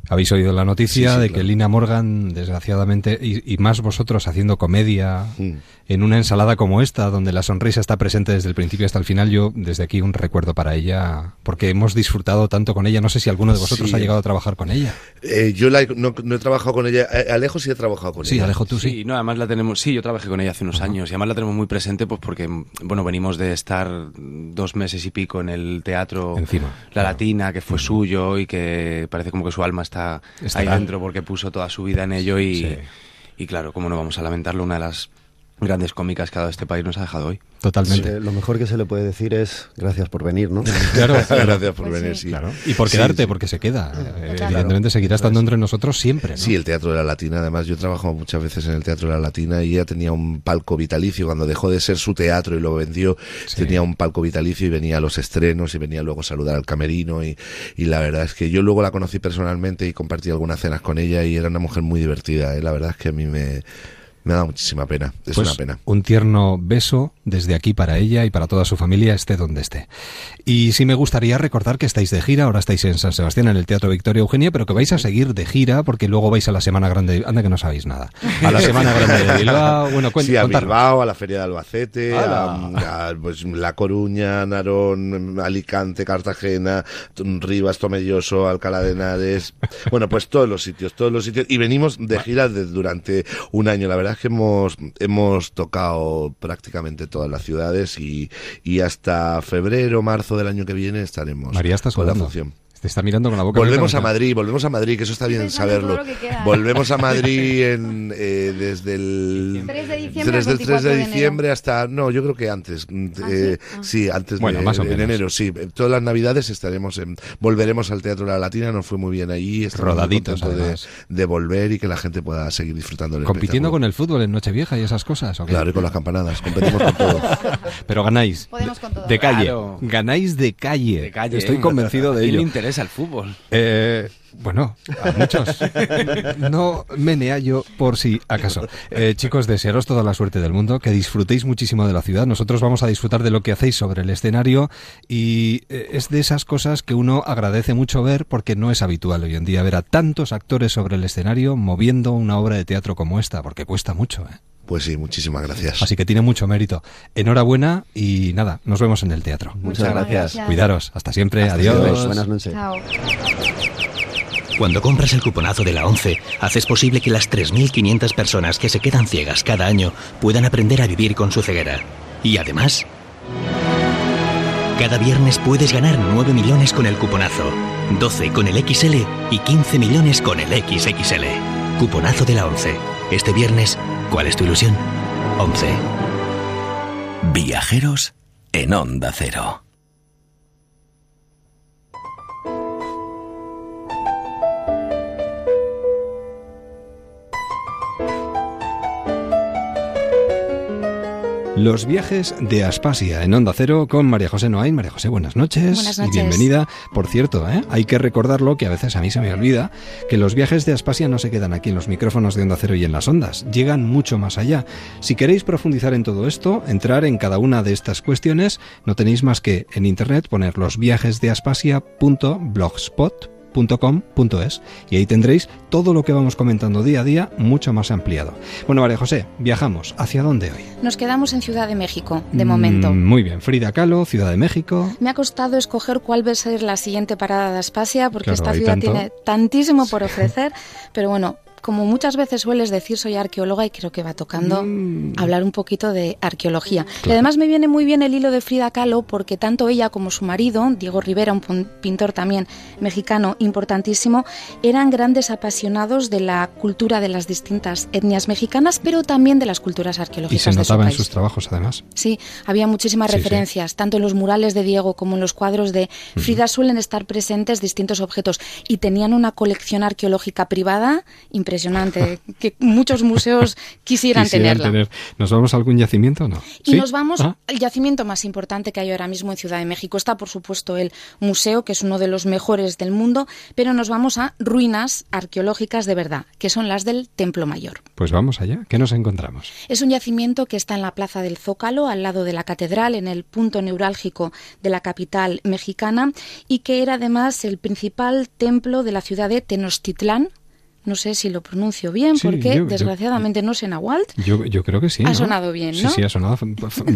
Speaker 2: Habéis oído la noticia
Speaker 12: Sí, sí,
Speaker 2: de
Speaker 12: claro.
Speaker 2: que Lina Morgan, desgraciadamente, y, y más vosotros haciendo comedia
Speaker 12: Mm.
Speaker 2: en una ensalada como esta, donde la sonrisa está presente desde el principio hasta el final, yo desde aquí un recuerdo para ella, porque hemos disfrutado tanto con ella. No sé si alguno de vosotros
Speaker 12: Sí.
Speaker 2: ha llegado a trabajar con ella.
Speaker 12: Eh, yo la no, no he trabajado con ella. Eh, Alejo sí he trabajado con
Speaker 2: Sí,
Speaker 12: ella.
Speaker 2: Alejo, tú sí.
Speaker 14: Sí, no, además la tenemos, sí, yo trabajé con ella hace unos años y además la tenemos muy presente pues porque, bueno, venimos de estar dos meses y pico en el teatro
Speaker 2: Encima,
Speaker 14: La
Speaker 2: claro.
Speaker 14: Latina, que fue suyo y que parece como que su alma está ahí dentro porque puso toda su vida en ello y,
Speaker 2: Sí.
Speaker 14: y claro, cómo no vamos a lamentarlo, una de las grandes cómicas que ha dado este país nos ha dejado hoy.
Speaker 2: Totalmente.
Speaker 13: Sí, lo mejor que se le puede decir es gracias por venir, ¿no?
Speaker 2: Claro,
Speaker 12: Gracias por
Speaker 13: Pues
Speaker 12: venir,
Speaker 13: sí.
Speaker 12: sí.
Speaker 2: Claro. Y por quedarte,
Speaker 12: sí.
Speaker 2: porque se queda. Eh,
Speaker 12: Claro.
Speaker 2: Evidentemente seguirá estando entre nosotros siempre. ¿no?
Speaker 12: Sí, el Teatro de la Latina. Además, yo he trabajado muchas veces en el Teatro de la Latina y ella tenía un palco vitalicio. Cuando dejó de ser su teatro y lo vendió, tenía un palco vitalicio y venía a los estrenos y venía luego a saludar al camerino. Y, y la verdad es que yo luego la conocí personalmente y compartí algunas cenas con ella y era una mujer muy divertida. ¿eh? La verdad es que a mí me, me da muchísima pena. Es
Speaker 2: Pues
Speaker 12: una pena.
Speaker 2: Un tierno beso desde aquí para ella y para toda su familia, esté donde esté. Y sí me gustaría recordar que estáis de gira, ahora estáis en San Sebastián, en el Teatro Victoria Eugenia, pero que vais a seguir de gira porque luego vais a la Semana Grande. Anda que no sabéis nada. A la Semana Grande de Bilbao. Bueno, cuen-
Speaker 12: sí, a. Bilbao, a la Feria de Albacete, a, pues, La Coruña, Narón, Alicante, Cartagena, Rivas, Tomelloso, Alcalá de Henares. Bueno, pues todos los sitios, todos los sitios. Y venimos de gira de- durante un año. La verdad es que hemos, hemos tocado prácticamente todas las ciudades y, y hasta febrero, marzo del año que viene estaremos
Speaker 2: María está
Speaker 12: con la función.
Speaker 2: Te está mirando con la boca
Speaker 12: Volvemos a. Madrid, volvemos a Madrid, que eso está bien saberlo.
Speaker 10: que.
Speaker 12: Volvemos a Madrid en, eh, desde el
Speaker 10: 3 de diciembre
Speaker 12: desde
Speaker 10: al
Speaker 12: el 3
Speaker 10: 24
Speaker 12: de
Speaker 10: de enero.
Speaker 12: diciembre hasta no, yo creo que antes. mm, eh, sí, antes
Speaker 2: Bueno,
Speaker 12: de
Speaker 2: más o
Speaker 12: en
Speaker 2: menos.
Speaker 12: enero, sí. Todas las Navidades estaremos en volveremos al Teatro de la Latina, nos fue muy bien allí,
Speaker 2: Rodaditos,
Speaker 12: de, de volver y que la gente pueda seguir disfrutando del
Speaker 2: Compitiendo con el fútbol en Nochevieja y esas cosas. ¿o qué?
Speaker 12: Claro, y con las campanadas, competimos con todo.
Speaker 2: Pero ganáis.
Speaker 10: Podemos con todo.
Speaker 2: De calle.
Speaker 14: Claro.
Speaker 2: Ganáis de calle.
Speaker 14: De calle,
Speaker 2: Estoy
Speaker 14: ¿eh?
Speaker 2: convencido de
Speaker 14: ¿A quién
Speaker 2: ello.
Speaker 14: le el fútbol?
Speaker 2: Eh, bueno, a muchos. No menea yo por si acaso. Eh, chicos, desearos toda la suerte del mundo, que disfrutéis muchísimo de la ciudad. Nosotros vamos a disfrutar de lo que hacéis sobre el escenario y eh, es de esas cosas que uno agradece mucho ver porque no es habitual hoy en día ver a tantos actores sobre el escenario moviendo una obra de teatro como esta, porque cuesta mucho. ¿eh?
Speaker 12: Pues sí, muchísimas gracias.
Speaker 2: Así que tiene mucho mérito. Enhorabuena y nada, nos vemos en el teatro.
Speaker 13: Muchas gracias.
Speaker 2: Cuidaros. Hasta siempre.
Speaker 13: Hasta
Speaker 2: Adiós.
Speaker 13: siempre. Buenas noches.
Speaker 10: Chao.
Speaker 15: Cuando compras el cuponazo de la 11, haces posible que las 3.500 personas que se quedan ciegas cada año puedan aprender a vivir con su ceguera. Y además, cada viernes puedes ganar 9 millones con el cuponazo, 12 con el XL y 15 millones con el XXL. Cuponazo de la 11. Este viernes, ¿cuál es tu ilusión? 11.
Speaker 16: Viajeros en Onda Cero.
Speaker 2: Los viajes de Aspasia en Onda Cero con María José Noain. María José, buenas noches.
Speaker 10: Buenas
Speaker 2: Y bienvenida. Por cierto, ¿eh? hay que recordarlo, que a veces a mí se me olvida, que los viajes de Aspasia no se quedan aquí en los micrófonos de Onda Cero y en las ondas. Llegan mucho más allá. Si queréis profundizar en todo esto, entrar en cada una de estas cuestiones, no tenéis más que en internet poner los viajes de Aspasia.blogspot .com.es y ahí tendréis todo lo que vamos comentando día a día mucho más ampliado. Bueno, María José, viajamos. ¿Hacia dónde hoy?
Speaker 17: Nos quedamos en Ciudad de México, de momento.
Speaker 2: Mm, muy bien, Frida Kahlo, Ciudad de México.
Speaker 17: Me ha costado escoger cuál va a ser la siguiente parada de Aspasia, porque
Speaker 2: Claro,
Speaker 17: esta ciudad
Speaker 2: tanto.
Speaker 17: tiene tantísimo por ofrecer, pero bueno, como muchas veces sueles decir, soy arqueóloga y creo que va tocando
Speaker 2: Mm.
Speaker 17: hablar un poquito de arqueología. Y además me viene muy bien el hilo de Frida Kahlo, porque tanto ella como su marido, Diego Rivera, un pintor también mexicano importantísimo, eran grandes apasionados de la cultura de las distintas etnias mexicanas, pero también de las culturas
Speaker 2: Y
Speaker 17: arqueológicas
Speaker 2: se
Speaker 17: de su
Speaker 2: notaba en sus trabajos, además.
Speaker 17: Sí, había muchísimas
Speaker 2: Sí, sí.
Speaker 17: referencias, tanto en los murales de Diego como en los cuadros de Frida suelen estar presentes distintos objetos y tenían una colección arqueológica privada impresionante, que muchos museos quisieran,
Speaker 2: Quisieran
Speaker 17: tenerla.
Speaker 2: tener. ¿Nos vamos a algún yacimiento o no?
Speaker 17: Y
Speaker 2: ¿Sí?
Speaker 17: nos vamos
Speaker 2: Ah,
Speaker 17: al yacimiento más importante que hay ahora mismo en Ciudad de México. Está, por supuesto, el museo, que es uno de los mejores del mundo, pero nos vamos a ruinas arqueológicas de verdad, que son las del Templo Mayor.
Speaker 2: Pues vamos allá. ¿Qué nos encontramos?
Speaker 17: Es un yacimiento que está en la plaza del Zócalo, al lado de la catedral, en el punto neurálgico de la capital mexicana, y que era además el principal templo de la ciudad de Tenochtitlán. No sé si lo pronuncio bien,
Speaker 2: Sí,
Speaker 17: porque
Speaker 2: yo- yo-
Speaker 17: desgraciadamente no sé náhuatl.
Speaker 2: Yo, yo creo que sí.
Speaker 17: Ha
Speaker 2: ¿no?
Speaker 17: sonado bien,
Speaker 2: Sí,
Speaker 17: ¿no?
Speaker 2: sí, ha sonado.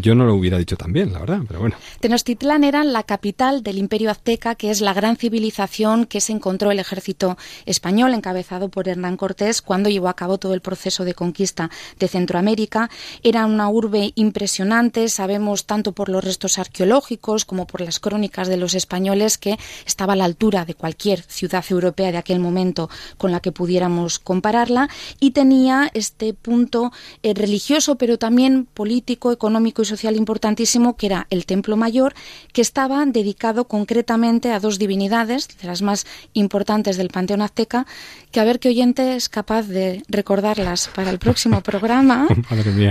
Speaker 2: Yo no lo hubiera dicho tan bien, la verdad, pero bueno.
Speaker 17: Tenochtitlán era la capital del imperio azteca, que es la gran civilización que se encontró el ejército español encabezado por Hernán Cortés cuando llevó a cabo todo el proceso de conquista de Centroamérica. Era una urbe impresionante, sabemos tanto por los restos arqueológicos como por las crónicas de los españoles que estaba a la altura de cualquier ciudad europea de aquel momento con la que pudiera pudiéramos compararla y tenía este punto eh, religioso, pero también político, económico y social importantísimo, que era el Templo Mayor, que estaba dedicado concretamente a dos divinidades, de las más importantes del Panteón Azteca, que a ver qué oyente es capaz de recordarlas para el próximo programa,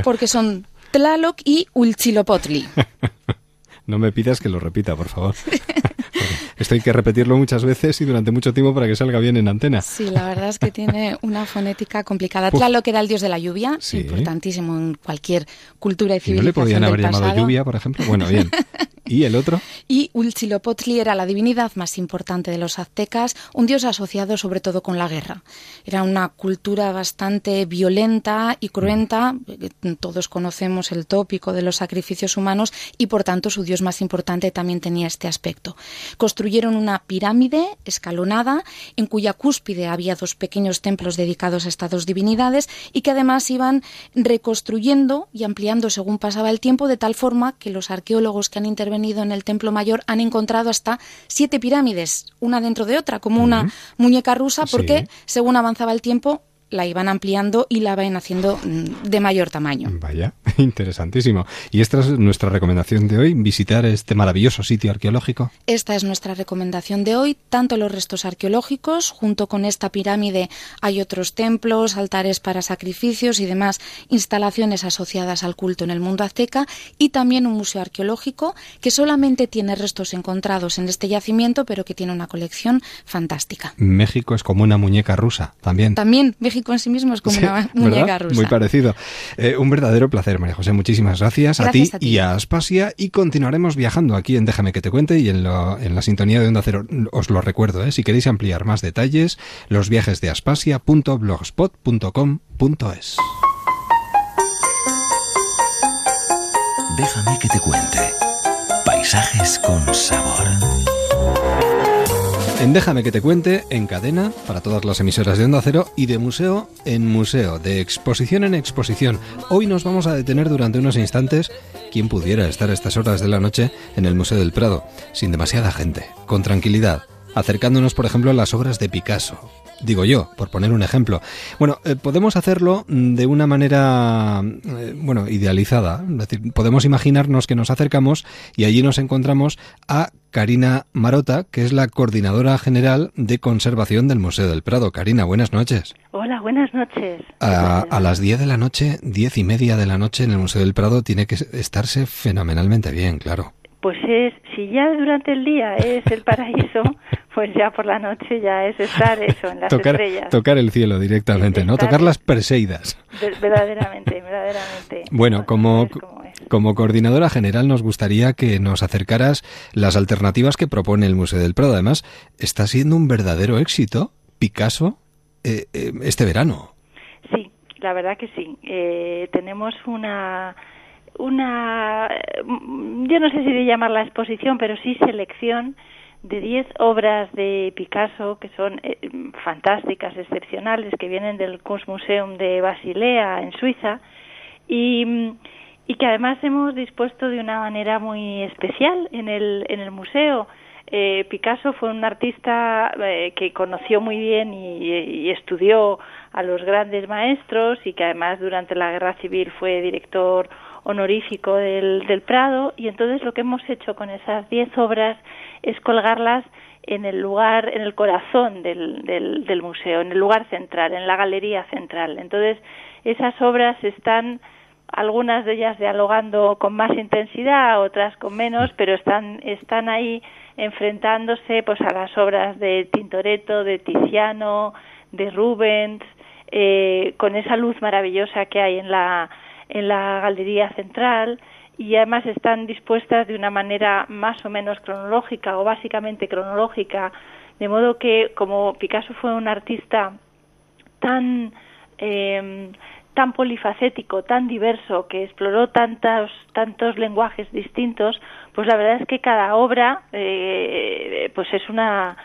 Speaker 17: porque son Tlaloc y Ulchilopotli.
Speaker 2: No me pidas que lo repita, por favor. Esto hay que repetirlo muchas veces y durante mucho tiempo para que salga bien en antena.
Speaker 17: Sí, la verdad es que tiene una fonética complicada. Tlaloc era el dios de la lluvia, importantísimo en cualquier cultura y civilización.
Speaker 2: ¿No le podían haber llamado lluvia, por ejemplo? Bueno, bien. ¿Y el otro?
Speaker 17: Y Ulchilopotli era la divinidad más importante de los aztecas, un dios asociado sobre todo con la guerra. Era una cultura bastante violenta y cruenta. Todos conocemos el tópico de los sacrificios humanos y por tanto su dios más importante también tenía este aspecto. Construyeron una pirámide escalonada en cuya cúspide había dos pequeños templos dedicados a estas dos divinidades y que además iban reconstruyendo y ampliando según pasaba el tiempo de tal forma que los arqueólogos que han intervenido en el Templo Mayor han encontrado hasta siete pirámides, una dentro de otra, como una muñeca rusa, porque según avanzaba el tiempo, la iban ampliando y la iban haciendo mm, de mayor tamaño.
Speaker 2: Vaya, interesantísimo. ¿Y esta es nuestra recomendación de hoy? ¿Visitar este maravilloso sitio arqueológico?
Speaker 17: Esta es nuestra recomendación de hoy. Tanto los restos arqueológicos, junto con esta pirámide hay otros templos, altares para sacrificios y demás instalaciones asociadas al culto en el mundo azteca y también un museo arqueológico que solamente tiene restos encontrados en este yacimiento, pero que tiene una colección fantástica.
Speaker 2: México es como una muñeca rusa, también.
Speaker 17: También México con sí mismo es como una muñeca rusa.
Speaker 2: Muy parecido. Eh, un verdadero placer, María José. Muchísimas gracias, a, ti y a Aspasia. Y continuaremos viajando aquí en Déjame que te cuente y en, en la sintonía de Onda Cero. Os lo recuerdo, ¿eh? si queréis ampliar más detalles, los viajes de aspasia.blogspot.com.es.
Speaker 16: Déjame que te cuente. Paisajes con sabor.
Speaker 2: En Déjame que te cuente, en cadena, para todas las emisoras de Onda Cero y de museo en museo, de exposición en exposición. Hoy nos vamos a detener durante unos instantes, quien pudiera estar a estas horas de la noche en el Museo del Prado, sin demasiada gente, con tranquilidad, acercándonos, por ejemplo, a las obras de Picasso, digo yo, por poner un ejemplo. Bueno, eh, podemos hacerlo de una manera, eh, bueno, idealizada. Es decir, podemos imaginarnos que nos acercamos y allí nos encontramos a Karina Marota, que es la coordinadora general de conservación del Museo del Prado. Karina, buenas noches.
Speaker 18: Hola, buenas noches.
Speaker 2: A, a las 10 de la noche, diez y media de la noche en el Museo del Prado tiene que estarse fenomenalmente bien, claro.
Speaker 18: Pues es, si ya durante el día es el paraíso, pues ya por la noche ya es estar eso, en las
Speaker 2: tocar,
Speaker 18: estrellas.
Speaker 2: Tocar el cielo directamente, ¿no? Tocar las Perseidas.
Speaker 18: verdaderamente, verdaderamente.
Speaker 2: Bueno, como, como coordinadora general nos gustaría que nos acercaras las alternativas que propone el Museo del Prado. Además, está siendo un verdadero éxito Picasso eh, eh, este verano.
Speaker 18: Sí, la verdad que sí. Eh, tenemos una una, yo no sé si de llamarla exposición, pero sí selección de 10 obras de Picasso que son eh, fantásticas, excepcionales, que vienen del Kunstmuseum de Basilea, en Suiza, y, y, que además hemos dispuesto de una manera muy especial en el, en el museo. Eh, Picasso fue un artista eh, que conoció muy bien y, estudió a los grandes maestros y que además durante la Guerra Civil fue director honorífico del, del Prado y entonces lo que hemos hecho con esas diez obras es colgarlas en el lugar, en el corazón del, del, del, museo, en el lugar central, en la galería central. Entonces, esas obras están, algunas de ellas dialogando con más intensidad, otras con menos, pero están, están ahí enfrentándose pues a las obras de Tintoretto, de Tiziano, de Rubens, eh, con esa luz maravillosa que hay en la en la galería central y además están dispuestas de una manera más o menos cronológica o básicamente cronológica, de modo que como Picasso fue un artista tan eh, tan polifacético, tan diverso, que exploró tantos tantos lenguajes distintos, pues la verdad es que cada obra eh, pues es una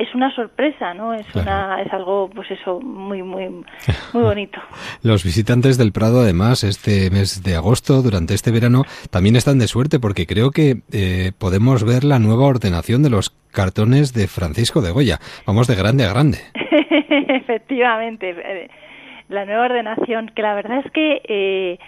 Speaker 18: es una sorpresa, ¿no? Es una es algo pues eso muy muy muy bonito.
Speaker 2: Los visitantes del Prado además este mes de agosto durante este verano también están de suerte porque creo que eh, podemos ver la nueva ordenación de los cartones de Francisco de Goya. Vamos de grande a grande.
Speaker 18: Efectivamente, eh, la nueva ordenación que la verdad es que eh,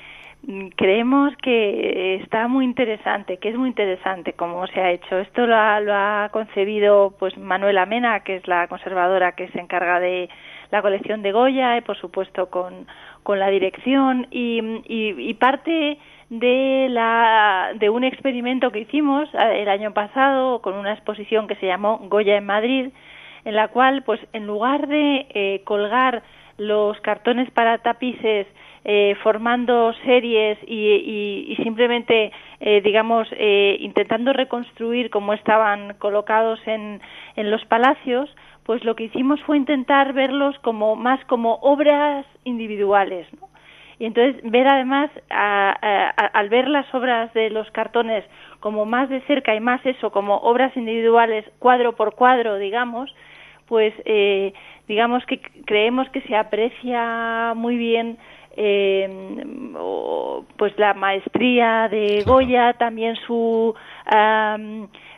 Speaker 18: creemos que está muy interesante, que es muy interesante cómo se ha hecho. Esto lo ha, concebido pues Manuela Mena, que es la conservadora que se encarga de la colección de Goya, y por supuesto con, con la dirección y, y, parte de la de un experimento que hicimos eh, el año pasado con una exposición que se llamó Goya en Madrid, en la cual pues en lugar de eh, colgar los cartones para tapices eh, formando series y, simplemente, eh, digamos, eh, intentando reconstruir cómo estaban colocados en, en los palacios, pues lo que hicimos fue intentar verlos como más como obras individuales, Y entonces ver además, al ver las obras de los cartones como más de cerca y más eso, como obras individuales, cuadro por cuadro, digamos, pues digamos que creemos que se aprecia muy bien eh, pues la maestría de Goya, también su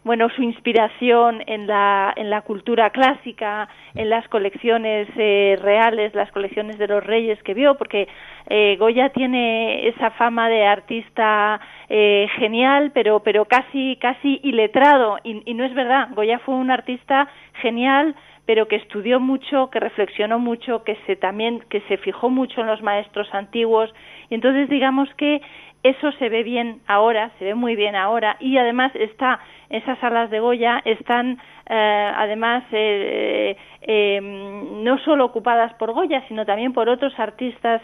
Speaker 18: bueno su inspiración en la en la cultura clásica, en las colecciones eh, reales, las colecciones de los reyes que vio, porque eh, Goya tiene esa fama de artista eh, genial, pero pero casi casi iletrado y, y no es verdad. Goya fue un artista genial pero que estudió mucho, que reflexionó mucho, que se también que se fijó mucho en los maestros antiguos. Y entonces digamos que eso se ve bien ahora, se ve muy bien ahora. Y además está esas salas de Goya están eh, además eh, eh, no solo ocupadas por Goya sino también por otros artistas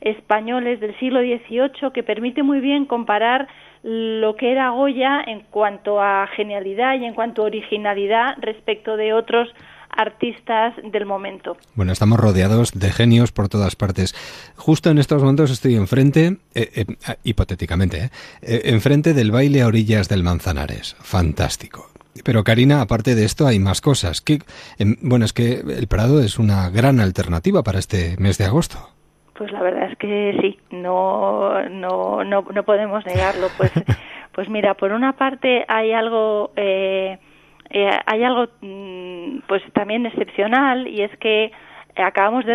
Speaker 18: españoles del siglo XVIII que permite muy bien comparar lo que era Goya en cuanto a genialidad y en cuanto a originalidad respecto de otros artistas del momento.
Speaker 2: Bueno, estamos rodeados de genios por todas partes. Justo en estos momentos estoy enfrente, eh, eh, ah, hipotéticamente, eh, enfrente del baile a orillas del Manzanares. Fantástico. Pero Karina, aparte de esto hay más cosas. Que, em, bueno, es que el Prado es una gran alternativa para este mes de agosto.
Speaker 18: Pues la verdad es que sí, no, no, no, no podemos negarlo. Pues, pues mira, por una parte hay algo eh, eh, hay algo mm, pues también excepcional y es que acabamos de,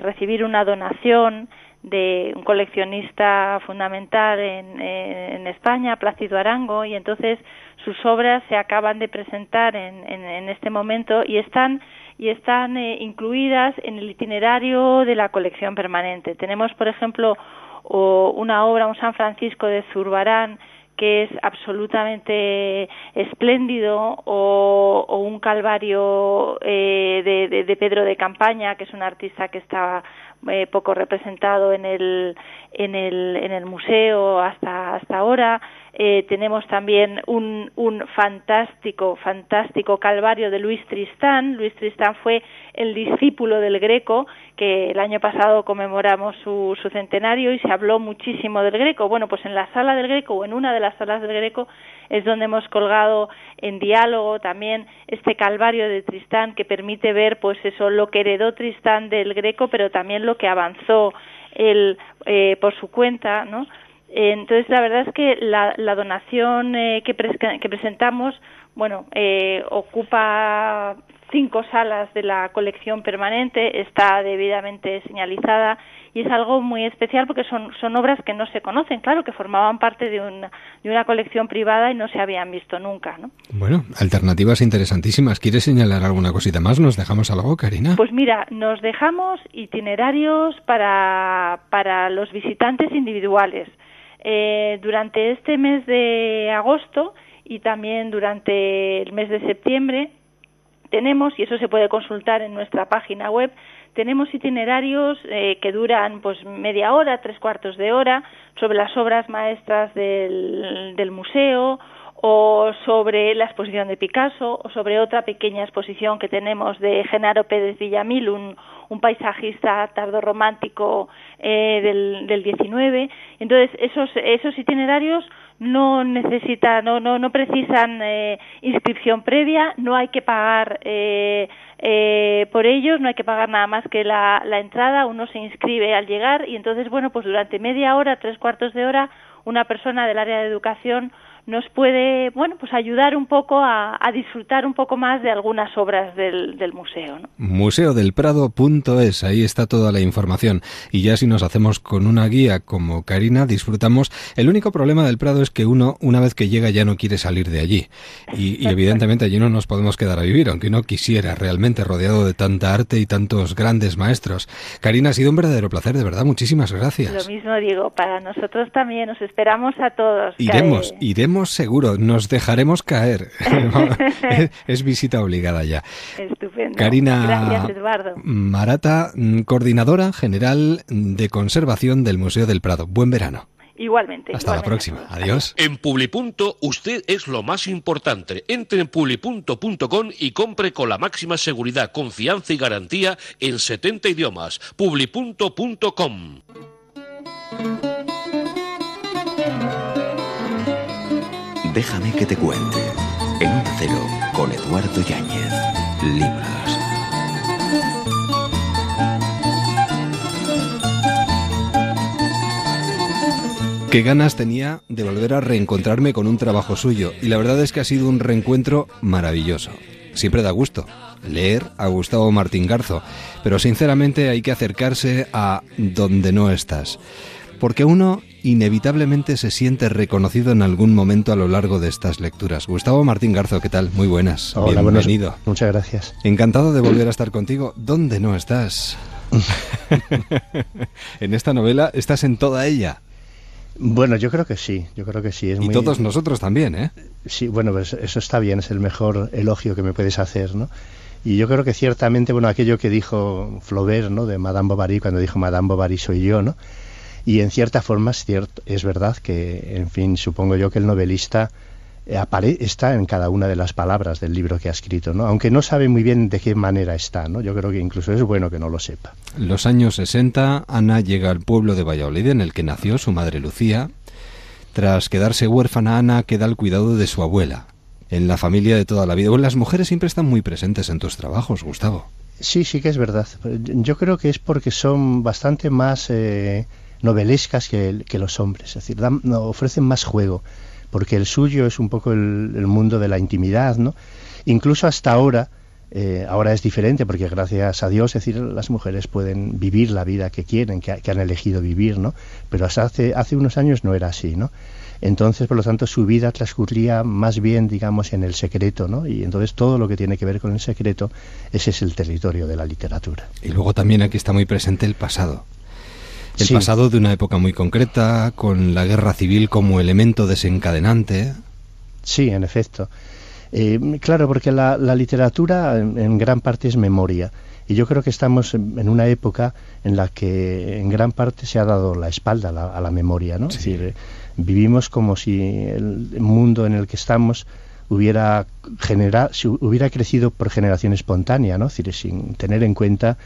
Speaker 18: recibir una donación de un coleccionista fundamental en, España, Plácido Arango, y entonces sus obras se acaban de presentar en, este momento y están y están eh, incluidas en el itinerario de la colección permanente. Tenemos, por ejemplo, una obra, un San Francisco de Zurbarán, que es absolutamente espléndido o, un calvario eh, de, Pedro de Campaña que es un artista que está eh, poco representado en el en el en el museo hasta hasta ahora eh, tenemos también un, fantástico, fantástico calvario de Luis Tristán. Luis Tristán fue el discípulo del Greco, que el año pasado conmemoramos su, su centenario y se habló muchísimo del Greco. Bueno, pues en la sala del Greco o en una de las salas del Greco es donde hemos colgado en diálogo también este calvario de Tristán que permite ver pues eso lo que heredó Tristán del Greco, pero también lo que avanzó él eh, por su cuenta, ¿no? Entonces, la verdad es que la, donación eh, que, que, presentamos, bueno, eh, ocupa cinco salas de la colección permanente, está debidamente señalizada y es algo muy especial porque son, son obras que no se conocen, claro, que formaban parte de una, de una colección privada y no se habían visto nunca, ¿no?
Speaker 2: Bueno, alternativas interesantísimas. ¿Quieres señalar alguna cosita más? ¿Nos dejamos algo, Karina?
Speaker 18: Pues mira, nos dejamos itinerarios para, para los visitantes individuales. Eh, durante este mes de agosto y también durante el mes de septiembre tenemos, y eso se puede consultar en nuestra página web, tenemos itinerarios eh, que duran pues media hora, tres cuartos de hora, sobre las obras maestras del, del museo o sobre la exposición de Picasso o sobre otra pequeña exposición que tenemos de Genaro Pérez Villamil, un, un paisajista tardorromántico eh, del, del 19. Entonces, esos, esos itinerarios no necesita, no, no, no precisan eh, inscripción previa, no hay que pagar eh, eh, por ellos, no hay que pagar nada más que la, la entrada, uno se inscribe al llegar y entonces, bueno, pues durante media hora, tres cuartos de hora, una persona del área de educación nos puede, bueno, pues ayudar un poco a, a disfrutar un poco más de algunas obras del, del museo. ¿no?
Speaker 2: Museodelprado.es, ahí está toda la información. Y ya si nos hacemos con una guía como Karina, disfrutamos. El único problema del Prado es que uno, una vez que llega, ya no quiere salir de allí. Y, y evidentemente allí no nos podemos quedar a vivir, aunque uno quisiera realmente rodeado de tanta arte y tantos grandes maestros. Karina, ha sido un verdadero placer, de verdad. Muchísimas gracias.
Speaker 18: Lo mismo digo, para nosotros también, os esperamos a todos.
Speaker 2: Iremos, iremos seguro, nos dejaremos caer. es, es visita obligada ya.
Speaker 18: Estupendo.
Speaker 2: Karina
Speaker 18: Gracias, Eduardo.
Speaker 2: Marata, coordinadora general de conservación del Museo del Prado. Buen verano.
Speaker 18: Igualmente.
Speaker 2: Hasta la próxima. Adiós.
Speaker 19: En Publipunto usted es lo más importante. Entre en publipunto.com y compre con la máxima seguridad, confianza y garantía en 70 idiomas. Publipunto.com.
Speaker 1: Déjame que te cuente. En un cero con Eduardo Yáñez. Libros.
Speaker 2: Qué ganas tenía de volver a reencontrarme con un trabajo suyo y la verdad es que ha sido un reencuentro maravilloso. Siempre da gusto leer a Gustavo Martín Garzo, pero sinceramente hay que acercarse a donde no estás, porque uno inevitablemente se siente reconocido en algún momento a lo largo de estas lecturas. Gustavo Martín Garzo, ¿qué tal? Muy buenas.
Speaker 20: Hola, buenos-
Speaker 2: Bienvenido.
Speaker 20: muchas gracias.
Speaker 2: Encantado de volver a estar contigo. ¿Dónde no estás? en esta novela estás en toda ella.
Speaker 20: Bueno, yo creo que sí, yo creo que sí. Es
Speaker 2: Y
Speaker 20: muy-
Speaker 2: todos nosotros también, ¿eh?
Speaker 20: Sí, bueno, pues eso está bien, es el mejor elogio que me puedes hacer, ¿no? Y yo creo que ciertamente, bueno, aquello que dijo Flaubert, ¿no? De Madame Bovary, cuando dijo Madame Bovary soy yo, ¿no? Y en cierta forma es, cierto, es verdad que, en fin, supongo yo que el novelista eh, está en cada una de las palabras del libro que ha escrito, ¿no? Aunque no sabe muy bien de qué manera está, ¿no? Yo creo que incluso es bueno que no lo sepa.
Speaker 2: Los años 60, Ana llega al pueblo de Valladolid en el que nació su madre Lucía. Tras quedarse huérfana, Ana queda al cuidado de su abuela, en la familia de toda la vida. Bueno, las mujeres siempre están muy presentes en tus trabajos, Gustavo.
Speaker 20: Sí, sí que es verdad. Yo creo que es porque son bastante más eh, novelescas que, que los hombres, es decir, dan- ofrecen más juego, porque el suyo es un poco el, mundo de la intimidad, ¿no? Incluso hasta ahora, eh, ahora es diferente, porque gracias a Dios, es decir, las mujeres pueden vivir la vida que quieren, que, que han elegido vivir, ¿no? Pero hasta hace, hace unos años no era así, ¿no? Entonces, por lo tanto, su vida transcurría más bien, digamos, en el secreto, ¿no? Y entonces todo lo que tiene que ver con el secreto, ese es el territorio de la literatura.
Speaker 2: Y luego también aquí está muy presente el pasado. El
Speaker 20: Sí.
Speaker 2: pasado de una época muy concreta, con la guerra civil como elemento desencadenante.
Speaker 20: Sí, en efecto. Eh, claro, porque la, la literatura en, en gran parte es memoria. Y yo creo que estamos en, una época en la que en gran parte se ha dado la espalda a la, a la memoria, ¿no? Es decir, eh, vivimos como si el mundo en el que estamos hubiera genera, si hubiera crecido por generación espontánea, ¿no? Es decir, sin tener en cuenta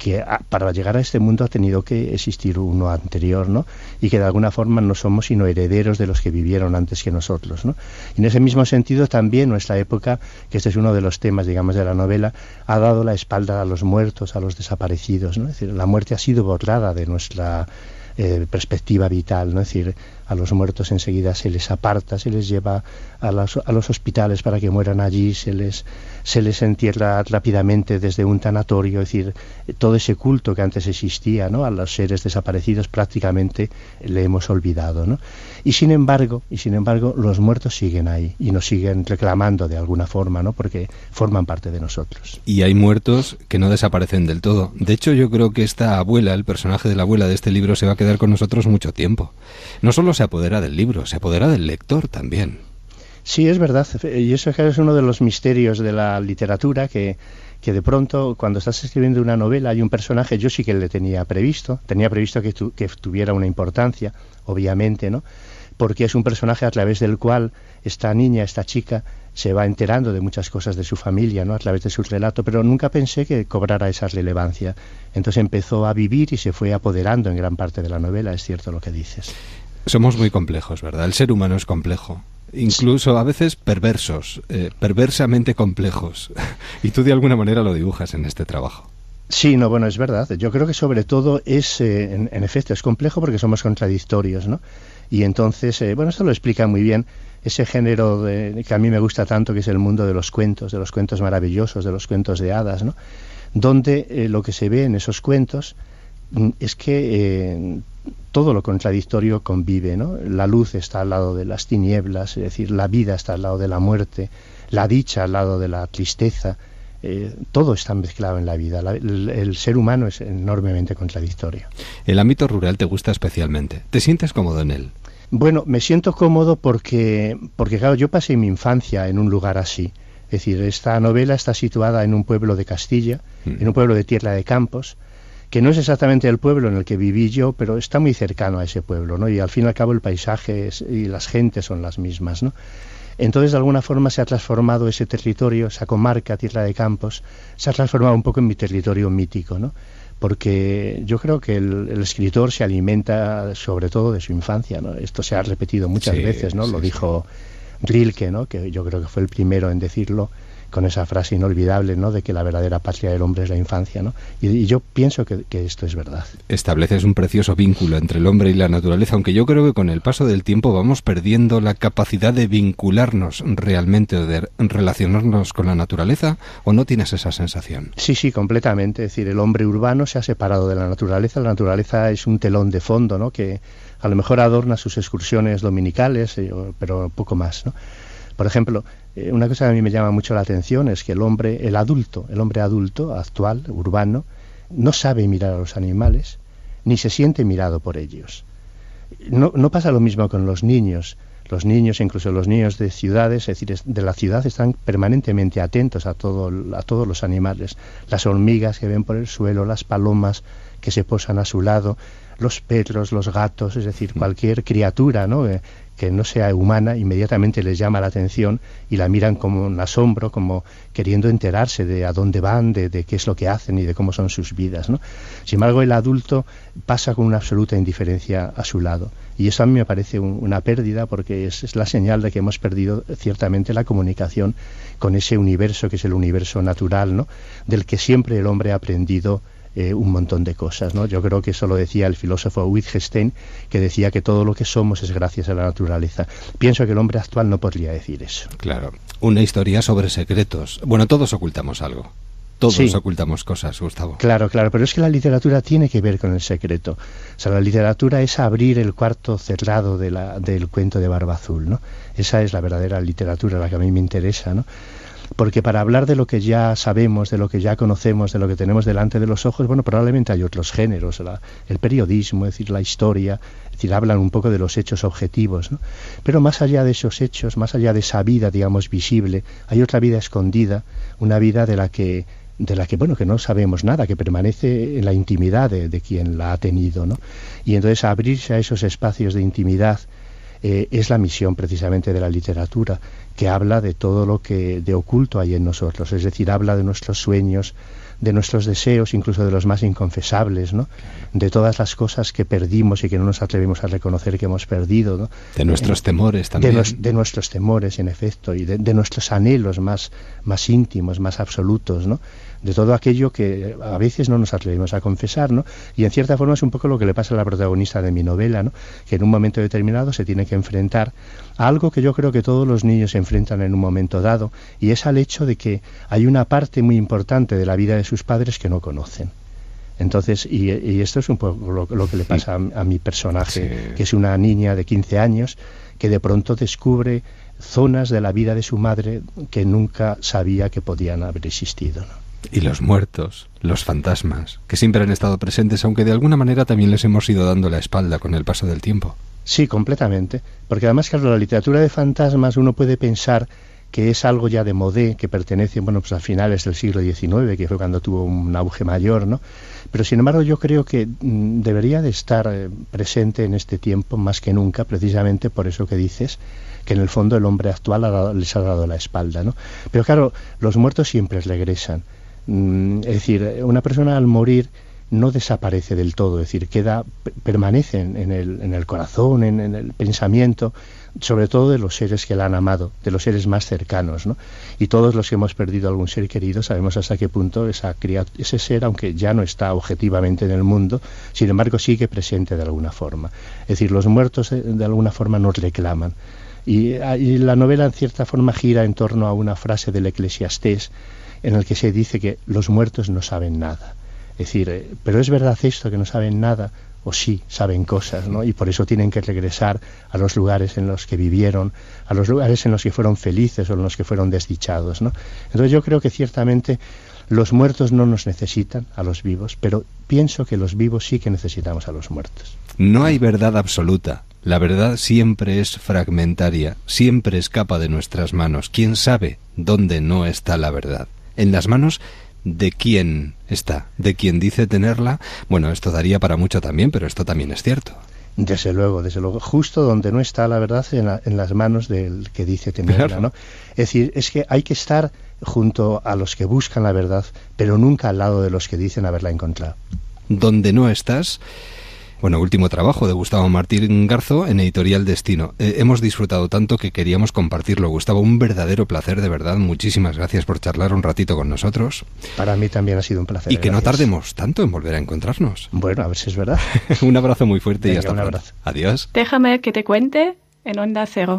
Speaker 20: que a- para llegar a este mundo ha tenido que existir uno anterior, ¿no? Y que de alguna forma no somos sino herederos de los que vivieron antes que nosotros, ¿no? Y en ese mismo sentido también nuestra época, que este es uno de los temas, digamos, de la novela, ha dado la espalda a los muertos, a los desaparecidos, ¿no? Es decir, la muerte ha sido borrada de nuestra eh, perspectiva vital, ¿no? Es decir, a los muertos enseguida se les aparta, se les lleva a, las- a los hospitales para que mueran allí, se les, se les entierra rápidamente desde un tanatorio, es decir, todo ese culto que antes existía, ¿no? A los seres desaparecidos prácticamente le hemos olvidado, ¿no? Y sin embargo, y sin embargo, los muertos siguen ahí y nos siguen reclamando de alguna forma, ¿no? Porque forman parte de nosotros.
Speaker 2: Y hay muertos que no desaparecen del todo. De hecho, yo creo que esta abuela, el personaje de la abuela de este libro, se va a quedar con nosotros mucho tiempo. No solo se apodera del libro, se apodera del lector también.
Speaker 20: Sí, es verdad. Y eso es uno de los misterios de la literatura que, que de pronto cuando estás escribiendo una novela hay un personaje, yo sí que le tenía previsto, tenía previsto que, tu- que tuviera una importancia, obviamente, ¿no? Porque es un personaje a través del cual esta niña, esta chica, se va enterando de muchas cosas de su familia, ¿no? A través de su relato, pero nunca pensé que cobrara esa relevancia. Entonces empezó a vivir y se fue apoderando en gran parte de la novela, es cierto lo que dices.
Speaker 2: Somos muy complejos, ¿verdad? El ser humano es complejo. Incluso a veces perversos, eh, perversamente complejos. y tú de alguna manera lo dibujas en este trabajo.
Speaker 20: Sí, no, bueno, es verdad. Yo creo que sobre todo es, eh, en, efecto, es complejo porque somos contradictorios, ¿no? Y entonces, eh, bueno, esto lo explica muy bien ese género de, que a mí me gusta tanto, que es el mundo de los cuentos, de los cuentos maravillosos, de los cuentos de hadas, ¿no? Donde eh, lo que se ve en esos cuentos es que eh, todo lo contradictorio convive, ¿no? La luz está al lado de las tinieblas, es decir, la vida está al lado de la muerte, la dicha al lado de la tristeza, eh, todo está mezclado en la vida. La, el, el, ser humano es enormemente contradictorio.
Speaker 2: El ámbito rural te gusta especialmente. ¿Te sientes cómodo en él?
Speaker 20: Bueno, me siento cómodo porque, porque claro, yo pasé mi infancia en un lugar así. Es decir, esta novela está situada en un pueblo de Castilla, mm. en un pueblo de Tierra de Campos, que no es exactamente el pueblo en el que viví yo, pero está muy cercano a ese pueblo, ¿no? Y al fin y al cabo el paisaje es, y las gentes son las mismas, ¿no? Entonces, de alguna forma se ha transformado ese territorio, esa comarca, Tierra de Campos, se ha transformado un poco en mi territorio mítico, ¿no? Porque yo creo que el, el escritor se alimenta sobre todo de su infancia, ¿no? Esto se ha repetido muchas
Speaker 2: Sí,
Speaker 20: veces, ¿no?
Speaker 2: sí,
Speaker 20: Lo dijo Rilke, ¿no? Que yo creo que fue el primero en decirlo con esa frase inolvidable, ¿no? De que la verdadera patria del hombre es la infancia, ¿no? Y, y yo pienso que, que, esto es verdad.
Speaker 2: Estableces un precioso vínculo entre el hombre y la naturaleza, aunque yo creo que con el paso del tiempo vamos perdiendo la capacidad de vincularnos realmente o de relacionarnos con la naturaleza, ¿o no tienes esa sensación?
Speaker 20: Sí, sí, completamente. Es decir, el hombre urbano se ha separado de la naturaleza. La naturaleza es un telón de fondo, ¿no? Que a lo mejor adorna sus excursiones dominicales, eh, pero poco más, ¿no? Por ejemplo, eh, una cosa que a mí me llama mucho la atención es que el hombre, el adulto, el hombre adulto, actual, urbano, no sabe mirar a los animales, ni se siente mirado por ellos. No, no pasa lo mismo con los niños. Los niños, incluso los niños de ciudades, es decir, de la ciudad, están permanentemente atentos a, todo, a todos los animales. Las hormigas que ven por el suelo, las palomas que se posan a su lado, los perros, los gatos, es decir, cualquier criatura ¿no? Que no sea humana, inmediatamente les llama la atención y la miran como un asombro, como queriendo enterarse de a dónde van, de, qué es lo que hacen y de cómo son sus vidas. ¿no? Sin embargo, el adulto pasa con una absoluta indiferencia a su lado. Y eso a mí me parece un, una pérdida porque es, es, la señal de que hemos perdido ciertamente la comunicación con ese universo que es el universo natural, ¿no? del que siempre el hombre ha aprendido eh, un montón de cosas. ¿no? Yo creo que eso lo decía el filósofo Wittgenstein, que decía que todo lo que somos es gracias a la naturaleza. Pienso que el hombre actual no podría decir eso.
Speaker 2: Claro. Una historia sobre secretos. Bueno, todos ocultamos algo. Todos sí. ocultamos cosas, Gustavo.
Speaker 20: Claro, claro, pero es que la literatura tiene que ver con el secreto. O sea, la literatura es abrir el cuarto cerrado de la, del cuento de Barba Azul, ¿no? Esa es la verdadera literatura, la que a mí me interesa, ¿no? Porque para hablar de lo que ya sabemos, de lo que ya conocemos, de lo que tenemos delante de los ojos, bueno, probablemente hay otros géneros, la, el periodismo, es decir, la historia, es decir, hablan un poco de los hechos objetivos, ¿no? Pero más allá de esos hechos, más allá de esa vida, digamos, visible, hay otra vida escondida, una vida de la que de la que bueno que no sabemos nada que permanece en la intimidad de, quien la ha tenido no y entonces abrirse a esos espacios de intimidad eh, es la misión precisamente de la literatura, que habla de todo lo que de oculto hay en nosotros, es decir, habla de nuestros sueños, de nuestros deseos, incluso de los más inconfesables, ¿no? De todas las cosas que perdimos y que no nos atrevemos a reconocer que hemos perdido, ¿no?
Speaker 2: De nuestros eh, temores también.
Speaker 20: De, de, nuestros temores, en efecto, y de, de, nuestros anhelos más, más íntimos, más absolutos, ¿no? De todo aquello que a veces no nos atrevemos a confesar, ¿no? Y en cierta forma es un poco lo que le pasa a la protagonista de mi novela, ¿no? Que en un momento determinado se tiene que enfrentar a algo que yo creo que todos los niños se enfrentan en un momento dado, y es al hecho de que hay una parte muy importante de la vida de sus padres que no conocen. Entonces, y, y esto es un poco lo, lo que le pasa a, a mi personaje, sí. que es una niña de 15 años que de pronto descubre zonas de la vida de su madre que nunca sabía que podían haber existido. ¿no?
Speaker 2: Y los muertos, los fantasmas, que siempre han estado presentes, aunque de alguna manera también les hemos ido dando la espalda con el paso del tiempo.
Speaker 20: Sí, completamente. Porque además, claro, la literatura de fantasmas uno puede pensar que es algo ya de modé, que pertenece, bueno, pues a finales del siglo XIX, que fue cuando tuvo un auge mayor, ¿no? Pero sin embargo yo creo que mm, debería de estar eh, presente en este tiempo más que nunca, precisamente por eso que dices, que en el fondo el hombre actual ha dado, les ha dado la espalda, ¿no? Pero claro, los muertos siempre regresan. Mm, es decir, una persona al morir no desaparece del todo, es decir, queda, permanece en, el, corazón, en, el pensamiento, sobre todo de los seres que la han amado, de los seres más cercanos, ¿no? Y todos los que hemos perdido algún ser querido sabemos hasta qué punto esa ese ser, aunque ya no está objetivamente en el mundo, sin embargo sigue presente de alguna forma. Es decir, los muertos de, de alguna forma nos reclaman. Y, y, la novela en cierta forma gira en torno a una frase del eclesiastés en el que se dice que los muertos no saben nada. Es decir, eh, pero es verdad esto que no saben nada, o sí saben cosas, ¿no? Y por eso tienen que regresar a los lugares en los que vivieron, a los lugares en los que fueron felices o en los que fueron desdichados, ¿no? Entonces yo creo que ciertamente los muertos no nos necesitan a los vivos, pero pienso que los vivos sí que necesitamos a los muertos.
Speaker 2: No hay verdad absoluta. La verdad siempre es fragmentaria, siempre escapa de nuestras manos. ¿Quién sabe dónde no está la verdad? En las manos de quién está, de quién dice tenerla. Bueno, esto daría para mucho también, pero esto también es cierto.
Speaker 20: Desde luego, desde luego. Justo donde no está la verdad en, la, en las manos del que dice tenerla, claro. ¿no? Es decir, es que hay que estar junto a los que buscan la verdad, pero nunca al lado de los que dicen haberla encontrado.
Speaker 2: Donde no estás, bueno, último trabajo de Gustavo Martín Garzo en Editorial Destino. Eh, hemos disfrutado tanto que queríamos compartirlo. Gustavo, un verdadero placer, de verdad. Muchísimas gracias por charlar un ratito con nosotros.
Speaker 20: Para mí también ha sido un placer.
Speaker 2: Y que
Speaker 20: gracias.
Speaker 2: no tardemos tanto en volver a encontrarnos.
Speaker 20: Bueno, a ver si es verdad.
Speaker 2: un abrazo muy fuerte
Speaker 20: Venga,
Speaker 2: y hasta
Speaker 20: un
Speaker 2: pronto.
Speaker 20: abrazo.
Speaker 2: Adiós.
Speaker 21: Déjame que te cuente en Onda Cero.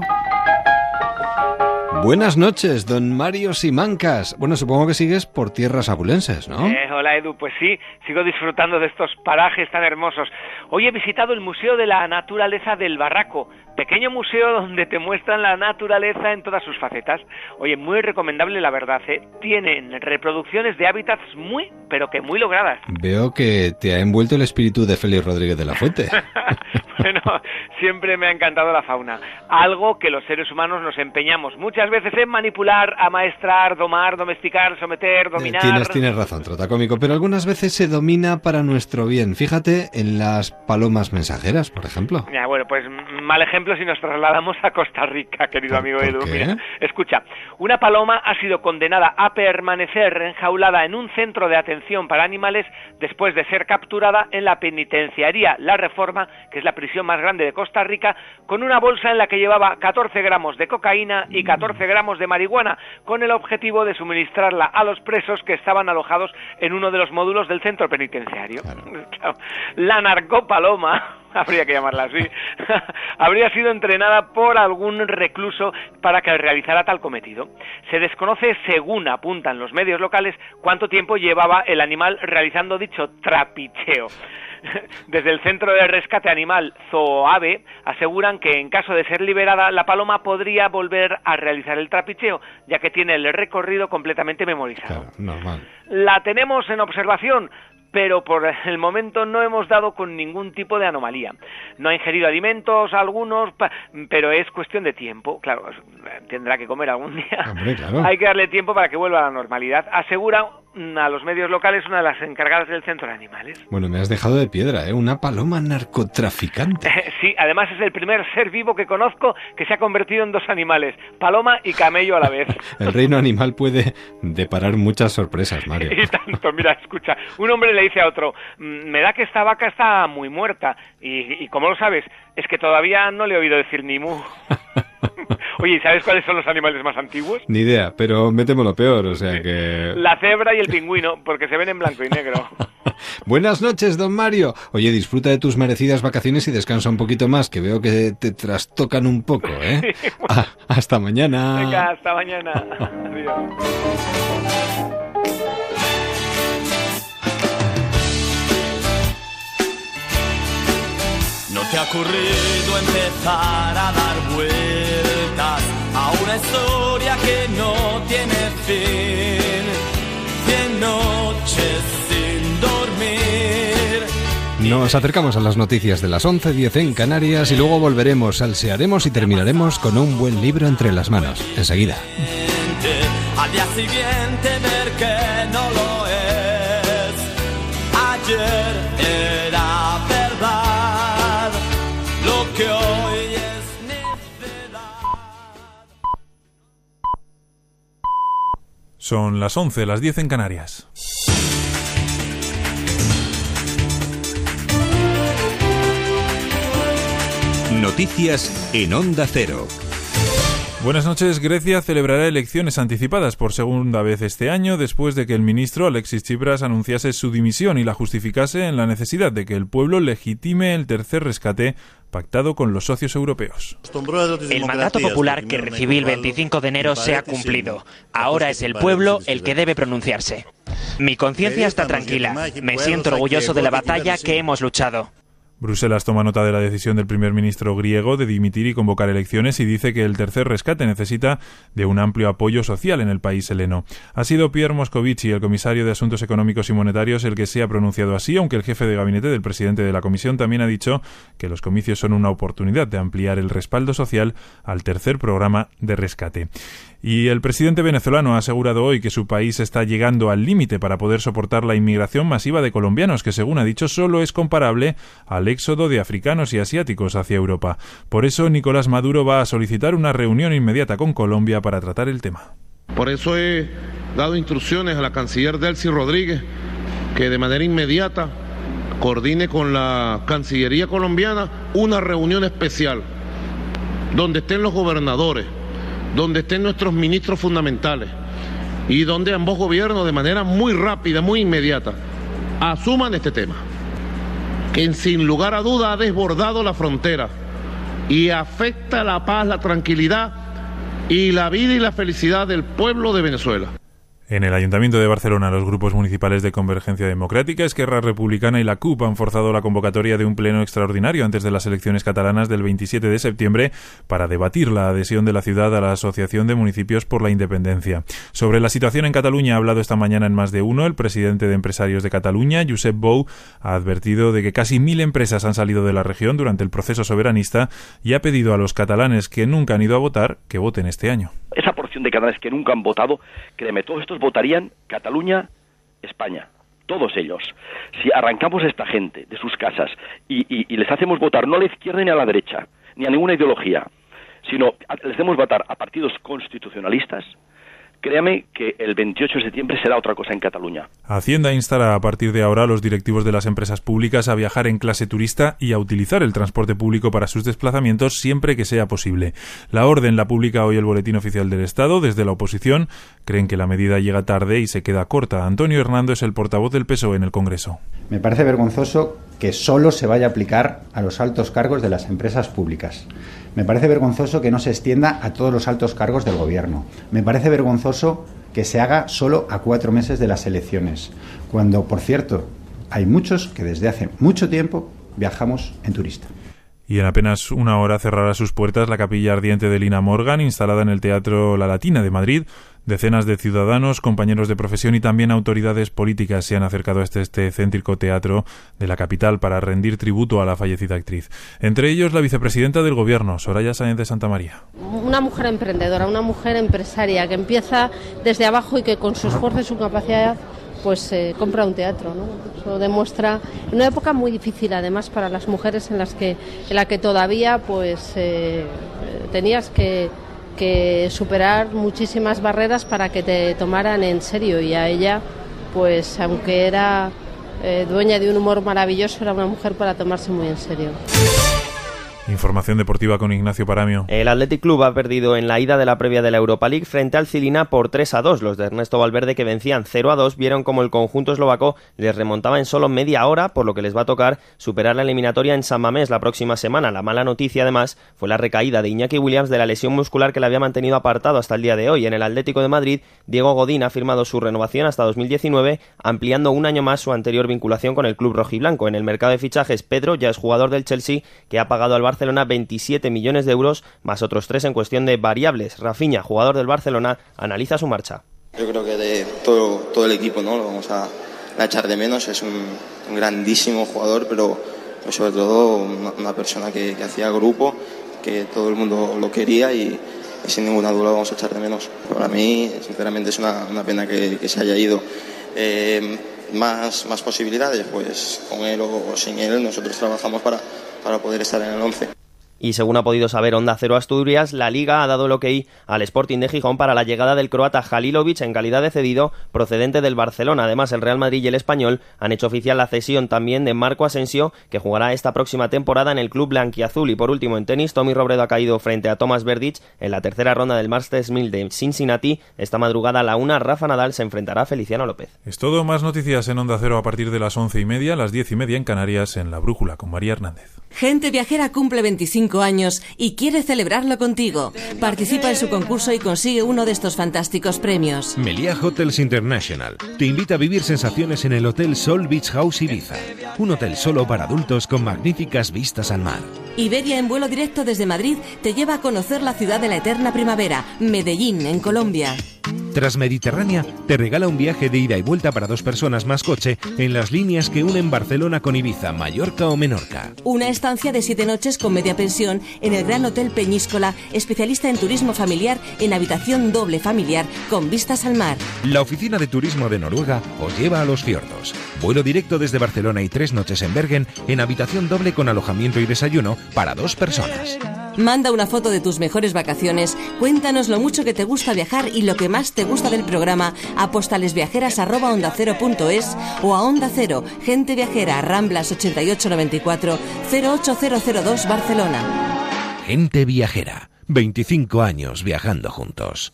Speaker 2: Buenas noches, don Mario Simancas. Bueno, supongo que sigues por tierras abulenses, ¿no?
Speaker 22: Eh, hola Edu, pues sí, sigo disfrutando de estos parajes tan hermosos. Hoy he visitado el Museo de la Naturaleza del Barraco, pequeño museo donde te muestran la naturaleza en todas sus facetas. Oye, muy recomendable la verdad, ¿eh? Tienen reproducciones de hábitats muy, pero que muy logradas.
Speaker 2: Veo que te ha envuelto el espíritu de Félix Rodríguez de la Fuente.
Speaker 22: bueno, siempre me ha encantado la fauna, algo que los seres humanos nos empeñamos muchas veces en manipular, amaestrar, domar, domesticar, someter, dominar.
Speaker 2: Eh, Tienes, tienes razón, trota cómico, pero algunas veces se domina para nuestro bien. Fíjate en las palomas mensajeras, por ejemplo.
Speaker 22: Ya, bueno, pues mal ejemplo si nos trasladamos a Costa Rica, querido amigo Edu. Mira, escucha, una paloma ha sido condenada a permanecer enjaulada en un centro de atención para animales después de ser capturada en la penitenciaría La Reforma, que es la prisión más grande de Costa Rica, con una bolsa en la que llevaba 14 gramos de cocaína y 14 gramos de marihuana, con el objetivo de suministrarla a los presos que estaban alojados en uno de los módulos del centro penitenciario. Claro. La narcopaloma habría que llamarla así, habría sido entrenada por algún recluso para que realizara tal cometido. Se desconoce, según apuntan los medios locales, cuánto tiempo llevaba el animal realizando dicho trapicheo. Desde el Centro de Rescate Animal Zooave aseguran que en caso de ser liberada, la paloma podría volver a realizar el trapicheo, ya que tiene el recorrido completamente memorizado.
Speaker 2: Normal.
Speaker 22: La tenemos en observación, pero por el momento no hemos dado con ningún tipo de anomalía. No ha ingerido alimentos algunos, pero es cuestión de tiempo. Claro, tendrá que comer algún día.
Speaker 2: Hombre, claro.
Speaker 22: Hay que darle tiempo para que vuelva a la normalidad. Asegura a los medios locales una de las encargadas del centro de animales.
Speaker 2: Bueno, me has dejado de piedra, ¿eh? Una paloma narcotraficante.
Speaker 22: Sí, además es el primer ser vivo que conozco que se ha convertido en dos animales, paloma y camello a la vez.
Speaker 2: El reino animal puede deparar muchas sorpresas, Mario.
Speaker 22: Y tanto, mira, escucha, un hombre le dice a otro, "Mm, me da que esta vaca está muy muerta. Y, y ¿cómo lo sabes? Es que todavía no le he oído decir ni mu. Oye, ¿y sabes cuáles son los animales más antiguos?
Speaker 2: Ni idea, pero me temo lo peor, o sea que...
Speaker 22: La cebra y el pingüino, porque se ven en blanco y negro.
Speaker 2: Buenas noches, don Mario. Oye, disfruta de tus merecidas vacaciones y descansa un poquito más, que veo que te trastocan un poco, ¿eh? Ah, hasta mañana.
Speaker 22: Venga, hasta mañana. Adiós.
Speaker 5: ¿No te ha ocurrido empezar a dar vueltas a una historia que no tiene fin? Cien noches sin dormir.
Speaker 2: Nos acercamos a las noticias de las 11.10 en Canarias y luego volveremos, salsearemos y terminaremos con un buen libro entre las manos. Enseguida.
Speaker 5: Al día siguiente ver que no lo
Speaker 23: Son las 11, las 10 en Canarias.
Speaker 15: Noticias en Onda Cero.
Speaker 24: Buenas noches. Grecia celebrará elecciones anticipadas por segunda vez este año después de que el ministro Alexis Tsipras anunciase su dimisión y la justificase en la necesidad de que el pueblo legitime el tercer rescate pactado con los socios europeos.
Speaker 23: El mandato popular que recibí el 25 de enero se ha cumplido. Ahora es el pueblo el que debe pronunciarse. Mi conciencia está tranquila. Me siento orgulloso de la batalla que hemos luchado.
Speaker 24: Bruselas toma nota de la decisión del primer ministro griego de dimitir y convocar elecciones y dice que el tercer rescate necesita de un amplio apoyo social en el país heleno. Ha sido Pierre Moscovici, el comisario de Asuntos Económicos y Monetarios, el que se ha pronunciado así, aunque el jefe de gabinete del presidente de la Comisión también ha dicho que los comicios son una oportunidad de ampliar el respaldo social al tercer programa de rescate. Y el presidente venezolano ha asegurado hoy que su país está llegando al límite para poder soportar la inmigración masiva de colombianos, que según ha dicho solo es comparable al éxodo de africanos y asiáticos hacia Europa. Por eso Nicolás Maduro va a solicitar una reunión inmediata con Colombia para tratar el tema.
Speaker 25: Por eso he dado instrucciones a la canciller Delcy Rodríguez que de manera inmediata coordine con la Cancillería colombiana una reunión especial donde estén los gobernadores, donde estén nuestros ministros fundamentales y donde ambos gobiernos de manera muy rápida, muy inmediata, asuman este tema, que sin lugar a duda ha desbordado la frontera y afecta la paz, la tranquilidad y la vida y la felicidad del pueblo de Venezuela.
Speaker 24: En el Ayuntamiento de Barcelona, los grupos municipales de Convergencia Democrática, Esquerra Republicana y la CUP han forzado la convocatoria de un pleno extraordinario antes de las elecciones catalanas del 27 de septiembre para debatir la adhesión de la ciudad a la Asociación de Municipios por la Independencia. Sobre la situación en Cataluña ha hablado esta mañana en más de uno el presidente de Empresarios de Cataluña, Josep Bou, ha advertido de que casi mil empresas han salido de la región durante el proceso soberanista y ha pedido a los catalanes que nunca han ido a votar que voten este año.
Speaker 26: Esa porción de catalanes que nunca han votado, créeme, todos estos votarían Cataluña, España. Todos ellos. Si arrancamos a esta gente de sus casas y, les hacemos votar no a la izquierda ni a la derecha, ni a ninguna ideología, sino les hacemos votar a partidos constitucionalistas, créame que el 28 de septiembre será otra cosa en Cataluña.
Speaker 24: Hacienda instará a partir de ahora a los directivos de las empresas públicas a viajar en clase turista y a utilizar el transporte público para sus desplazamientos siempre que sea posible. La orden la publica hoy el Boletín Oficial del Estado. Desde la oposición creen que la medida llega tarde y se queda corta. Antonio Hernando es el portavoz del PSOE en el Congreso.
Speaker 27: Me parece vergonzoso que solo se vaya a aplicar a los altos cargos de las empresas públicas. Me parece vergonzoso que no se extienda a todos los altos cargos del Gobierno. Me parece vergonzoso que se haga solo a cuatro meses de las elecciones, cuando, por cierto, hay muchos que desde hace mucho tiempo viajamos en turista.
Speaker 24: Y en apenas una hora cerrará sus puertas la capilla ardiente de Lina Morgan, instalada en el Teatro La Latina de Madrid. Decenas de ciudadanos, compañeros de profesión y también autoridades políticas se han acercado a este, este céntrico teatro de la capital para rendir tributo a la fallecida actriz. Entre ellos la vicepresidenta del Gobierno, Soraya Sáenz de Santa María.
Speaker 28: Una mujer emprendedora, una mujer empresaria que empieza desde abajo y que con su esfuerzo y su capacidad pues eh, compra un teatro, ¿no? Eso demuestra una época muy difícil además para las mujeres en las que en la que todavía pues eh, tenías que, que superar muchísimas barreras para que te tomaran en serio y a ella pues aunque era eh, dueña de un humor maravilloso era una mujer para tomarse muy en serio.
Speaker 24: Información deportiva con Ignacio Paramio.
Speaker 29: El Athletic Club ha perdido en la ida de la previa de la Europa League frente al Cilina por 3 a 2. Los de Ernesto Valverde, que vencían 0 a 2, vieron como el conjunto eslovaco les remontaba en solo media hora, por lo que les va a tocar superar la eliminatoria en San Mamés la próxima semana. La mala noticia, además, fue la recaída de Iñaki Williams de la lesión muscular que le había mantenido apartado hasta el día de hoy. En el Atlético de Madrid, Diego Godín ha firmado su renovación hasta 2019, ampliando un año más su anterior vinculación con el club rojiblanco. En el mercado de fichajes, Pedro ya es jugador del Chelsea, que ha pagado al Barcelona 27 millones de euros, más otros tres en cuestión de variables. Rafinha, jugador del Barcelona, analiza su marcha.
Speaker 30: Yo creo que de todo, todo el equipo ¿no? lo vamos a, a echar de menos. Es un, un grandísimo jugador, pero, pero sobre todo una, una persona que, que hacía grupo, que todo el mundo lo quería y, y sin ninguna duda lo vamos a echar de menos. Para mí, sinceramente, es una, una pena que, que se haya ido. Eh, más, más posibilidades, pues con él o, o sin él, nosotros trabajamos para, para poder estar en el 11.
Speaker 29: Y según ha podido saber Onda Cero Asturias, la Liga ha dado el ok al Sporting de Gijón para la llegada del croata Halilovic en calidad de cedido procedente del Barcelona. Además, el Real Madrid y el Español han hecho oficial la cesión también de Marco Asensio, que jugará esta próxima temporada en el club blanquiazul. Y por último, en tenis, Tommy Robredo ha caído frente a Thomas Verdich en la tercera ronda del Masters 1000 de Cincinnati. Esta madrugada a la una, Rafa Nadal se enfrentará a Feliciano López.
Speaker 24: Es todo, más noticias en Onda Cero a partir de las once y media, las diez y media en Canarias, en La Brújula, con María Hernández.
Speaker 31: Gente Viajera cumple 25 años y quiere celebrarlo contigo. Participa en su concurso y consigue uno de estos fantásticos premios.
Speaker 16: Meliá Hotels International te invita a vivir sensaciones en el Hotel Sol Beach House Ibiza. Un hotel solo para adultos con magníficas vistas al mar.
Speaker 31: Iberia en vuelo directo desde Madrid te lleva a conocer la ciudad de la eterna primavera, Medellín, en Colombia.
Speaker 16: Transmediterránea te regala un viaje de ida y vuelta para dos personas más coche en las líneas que unen Barcelona con Ibiza, Mallorca o Menorca.
Speaker 31: Una estancia de siete noches con media pensión en el Gran Hotel Peñíscola, especialista en turismo familiar en habitación doble familiar con vistas al mar.
Speaker 16: La oficina de turismo de Noruega os lleva a los fiordos. Vuelo directo desde Barcelona y tres noches en Bergen en habitación doble con alojamiento y desayuno para dos personas.
Speaker 31: Manda una foto de tus mejores vacaciones, cuéntanos lo mucho que te gusta viajar y lo que más te gusta del programa a postalesviajeras.ondacero.es o a Onda Cero, Gente Viajera, Ramblas 8894 08002 Barcelona.
Speaker 16: Gente Viajera, 25 años viajando juntos.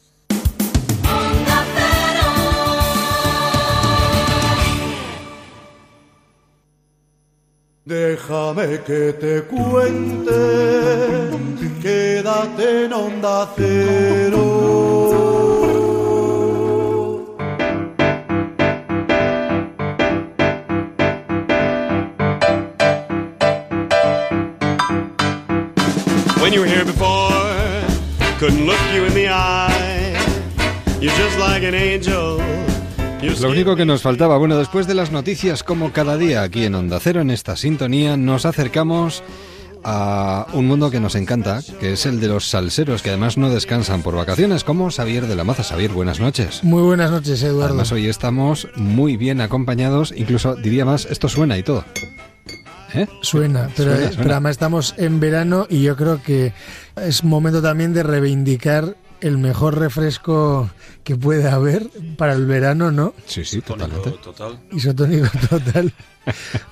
Speaker 32: Déjame que te cuente, quédate en onda cero.
Speaker 2: Lo único que nos faltaba, bueno, después de las noticias como cada día aquí en Onda Cero, en esta sintonía, nos acercamos a un mundo que nos encanta, que es el de los salseros, que además no descansan por vacaciones, como Xavier de la Maza. Xavier, buenas noches.
Speaker 33: Muy buenas noches, Eduardo.
Speaker 2: Además, hoy estamos muy bien acompañados, incluso diría más, esto suena y todo. ¿Eh?
Speaker 33: Suena, pero,
Speaker 2: Suena, suena.
Speaker 33: pero además estamos en verano y yo creo que es momento también de reivindicar el mejor refresco que puede haber para el verano, ¿no?
Speaker 2: Sí, sí, totalmente.
Speaker 33: Isotónico total.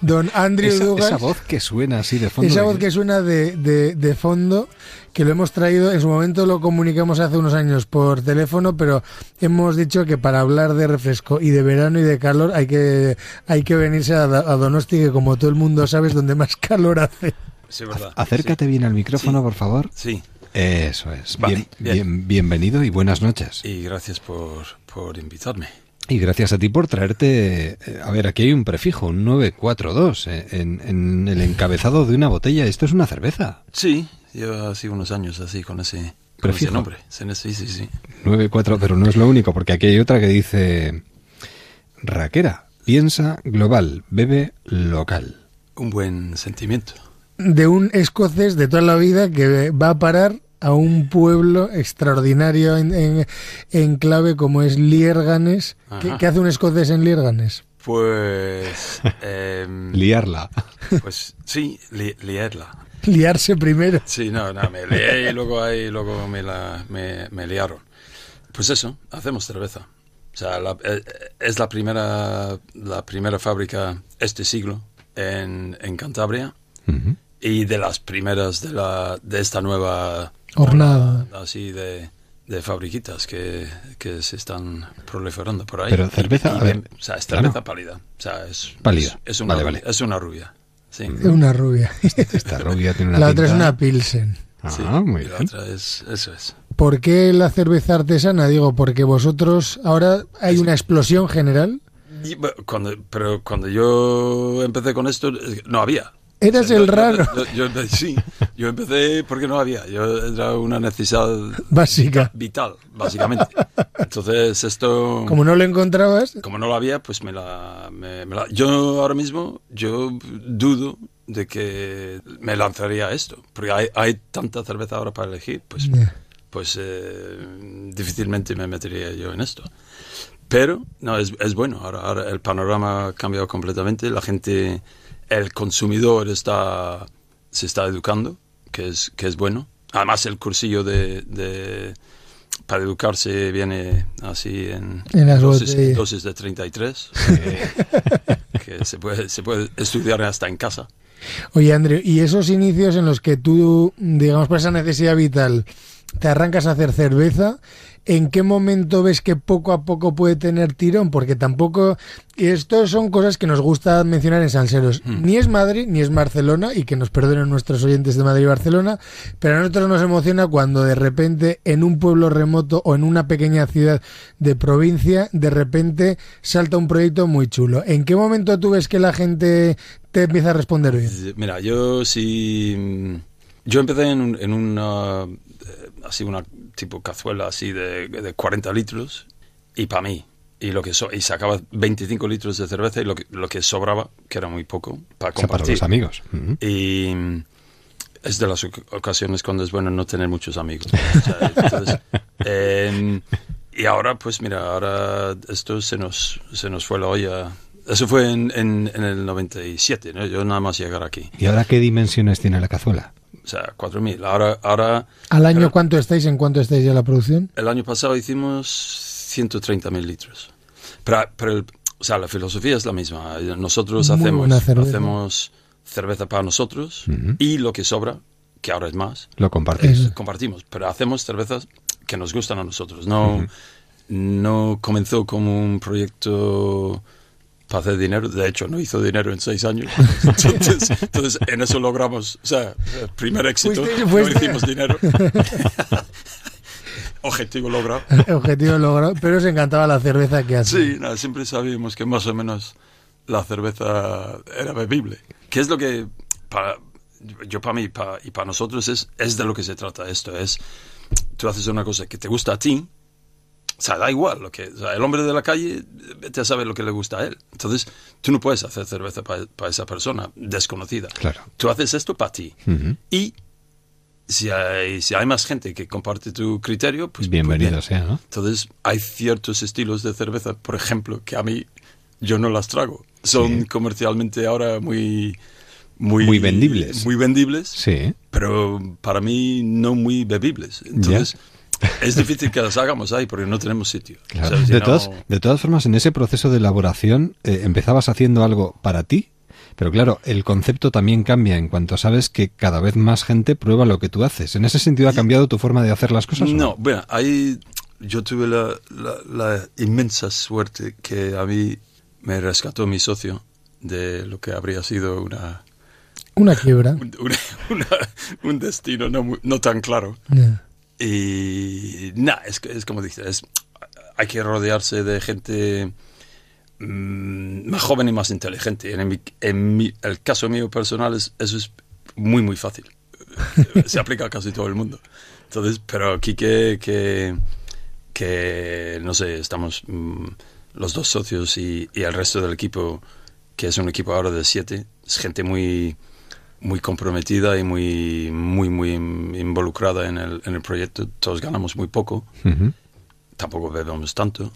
Speaker 33: Don Andrew
Speaker 2: Esa,
Speaker 33: Dugas.
Speaker 2: esa voz que suena así de fondo.
Speaker 33: Esa voz que suena de, de, de fondo, que lo hemos traído, en su momento lo comunicamos hace unos años por teléfono, pero hemos dicho que para hablar de refresco y de verano y de calor hay que, hay que venirse a, a Donosti, que como todo el mundo sabe es donde más calor hace.
Speaker 34: Sí, verdad.
Speaker 2: Acércate bien al micrófono,
Speaker 34: Sí.
Speaker 2: por favor.
Speaker 34: Sí.
Speaker 2: Eso es.
Speaker 34: Vale,
Speaker 2: bien,
Speaker 34: bien.
Speaker 2: bien- bienvenido y buenas noches.
Speaker 34: Y gracias por, por invitarme.
Speaker 2: Y gracias a ti por traerte... eh, A ver, aquí hay un prefijo, un 942, eh, en, en el encabezado de una botella. Esto es una cerveza.
Speaker 34: Sí, lleva así unos años así con ese, con ese
Speaker 2: Prefijo.
Speaker 34: nombre. Sí, sí, sí, sí.
Speaker 2: 94, pero no es lo único, porque aquí hay otra que dice... Raquera, piensa global, bebe local.
Speaker 34: Un buen sentimiento.
Speaker 33: De un escocés de toda la vida que va a parar a un pueblo extraordinario en, en, en clave como es Lierganes. ¿Qué, hace un escocés en Lierganes?
Speaker 34: Pues... em,
Speaker 2: Liarla.
Speaker 34: Pues sí, li- liarla.
Speaker 33: Liarse primero.
Speaker 34: Sí, no, no, me lié y luego ahí, luego me, la, me, me liaron. Pues eso, hacemos cerveza. O sea, la- eh, es la primera, la primera fábrica este siglo en, en Cantabria y de las primeras de, la, de esta nueva
Speaker 33: Hornada.
Speaker 34: así de, de fabriquitas que, que se están proliferando por ahí.
Speaker 2: Pero cerveza,
Speaker 34: Y- y
Speaker 2: a ver,
Speaker 34: o sea, es
Speaker 2: claro.
Speaker 34: cerveza pálida. O sea, es,
Speaker 2: Pálida.
Speaker 34: Es, es una,
Speaker 2: Vale,
Speaker 34: rubia,
Speaker 2: vale.
Speaker 34: es una rubia. Sí.
Speaker 33: Es una rubia.
Speaker 2: Esta rubia tiene una
Speaker 33: La otra es
Speaker 2: pinta-
Speaker 33: una Pilsen.
Speaker 2: Ah,
Speaker 34: Sí,
Speaker 2: muy
Speaker 34: y la
Speaker 2: bien.
Speaker 34: otra es, eso es.
Speaker 33: ¿Por qué la cerveza artesana? Digo, porque vosotros ahora hay una explosión general.
Speaker 34: Y, cuando, pero cuando yo empecé con esto, no había.
Speaker 33: Eras
Speaker 34: yo-
Speaker 33: el raro.
Speaker 34: yo- yo sí, yo empecé porque no había. Yo era una necesidad
Speaker 33: Básica.
Speaker 34: vital, básicamente. Entonces esto,
Speaker 33: Como no lo encontrabas,
Speaker 34: como no lo había, pues me la, me- me la- Yo ahora mismo, yo dudo de que me lanzaría esto, porque hay, hay tanta cerveza ahora para elegir, pues,
Speaker 33: Ya.
Speaker 34: pues eh, difícilmente me metería yo en esto. Pero, no, es, es bueno. Ahora, ahora el panorama ha cambiado completamente. La gente, el consumidor está, se está educando que es, que es bueno. Además, el cursillo de, de para educarse viene así en,
Speaker 33: En las
Speaker 34: dosis,
Speaker 33: botellas.
Speaker 34: dosis de 33, que, que se, puede, se puede estudiar hasta en casa.
Speaker 33: Oye, Andrew, y esos inicios en los que tú, digamos, por esa necesidad vital, te arrancas a hacer cerveza, ¿en qué momento ves que poco a poco puede tener tirón? Porque tampoco, y esto son cosas que nos gusta mencionar en Salseros. Ni es Madrid, ni es Barcelona, y que nos perdonen nuestros oyentes de Madrid y Barcelona, pero a nosotros nos emociona cuando de repente en un pueblo remoto o en una pequeña ciudad de provincia, de repente salta un proyecto muy chulo. ¿En qué momento tú ves que la gente te empieza a responder bien?
Speaker 34: Mira, yo sí. Yo empecé en, un- en una. Así, una tipo cazuela así de, de 40 litros y para mí. Y, lo que so- y sacaba 25 litros de cerveza y lo que, lo que sobraba, que era muy poco, para
Speaker 2: O sea, para
Speaker 34: compartir.
Speaker 2: los amigos.
Speaker 34: Y mm, es de las oc- ocasiones cuando es bueno no tener muchos amigos. O sea, entonces, em, y ahora, pues mira, ahora esto se nos, se nos fue la olla. Eso fue en, en, en el 97, ¿no? Yo nada más llegar aquí.
Speaker 2: ¿Y ahora qué dimensiones tiene la cazuela?
Speaker 34: O sea, 4.000. Ahora, ahora,
Speaker 33: ¿Al año cuánto estáis? ¿En cuánto estáis ya la producción?
Speaker 34: el año pasado hicimos 130.000 litros. Pero, pero el- o sea, la filosofía es la misma. Nosotros
Speaker 33: Muy
Speaker 34: hacemos,
Speaker 33: cerveza.
Speaker 34: hacemos cerveza para nosotros y lo que sobra, que ahora es más,
Speaker 2: Lo compartís.
Speaker 33: Eso.
Speaker 34: compartimos. Pero hacemos cervezas que nos gustan a nosotros. No, no comenzó como un proyecto para hacer dinero. De hecho, no hizo dinero en seis años. Entonces, entonces, en eso logramos, o sea, el primer éxito,
Speaker 33: Fuiste-
Speaker 34: no hicimos dinero. Objetivo logrado.
Speaker 33: Objetivo logrado, pero os encantaba la cerveza que hace.
Speaker 34: Sí, nada, siempre sabíamos que más o menos la cerveza era bebible. ¿Qué es lo que para yo para mí pa- y para nosotros es, es de lo que se trata esto? Es tú haces una cosa que te gusta a ti, o sea, da igual lo que o sea, el hombre de la calle te sabe lo que le gusta a él. Entonces tú no puedes hacer cerveza para esa persona desconocida.
Speaker 2: Claro.
Speaker 34: Tú haces esto para ti y si hay, si hay más gente que comparte tu criterio, pues
Speaker 2: Bienvenido
Speaker 34: pues
Speaker 2: sea, ¿no?
Speaker 34: entonces, hay ciertos estilos de cerveza, por ejemplo, que a mí yo no las trago. Son comercialmente ahora muy... Muy,
Speaker 2: Muy vendibles.
Speaker 34: Muy vendibles,
Speaker 2: Sí.
Speaker 34: pero para mí no muy bebibles. Entonces, es difícil que las hagamos ahí porque no tenemos sitio.
Speaker 2: Claro.
Speaker 34: ¿Sabes? Si
Speaker 2: De,
Speaker 34: no-
Speaker 2: todas, de todas formas, en ese proceso de elaboración eh, empezabas haciendo algo para ti, pero claro, el concepto también cambia en cuanto sabes que cada vez más gente prueba lo que tú haces. ¿En ese sentido ha cambiado tu forma de hacer las cosas? o
Speaker 34: No, bueno, ahí yo tuve la, la- la inmensa suerte que a mí me rescató mi socio de lo que habría sido una,
Speaker 33: Una quiebra.
Speaker 34: un, una- una- un destino no, no tan claro.
Speaker 33: Ya.
Speaker 34: Y nada, es, es como dices, es- hay que rodearse de gente mm, más joven y más inteligente. En, mi, en mi- el caso mío personal, es, eso es muy, muy fácil. Se aplica a casi todo el mundo. Entonces, pero aquí que, que, que no sé, estamos mm, los dos socios y, y el resto del equipo, que es un equipo ahora de siete, es gente muy muy comprometida y muy muy muy involucrada en el, en el proyecto. Todos ganamos muy poco, tampoco bebemos tanto,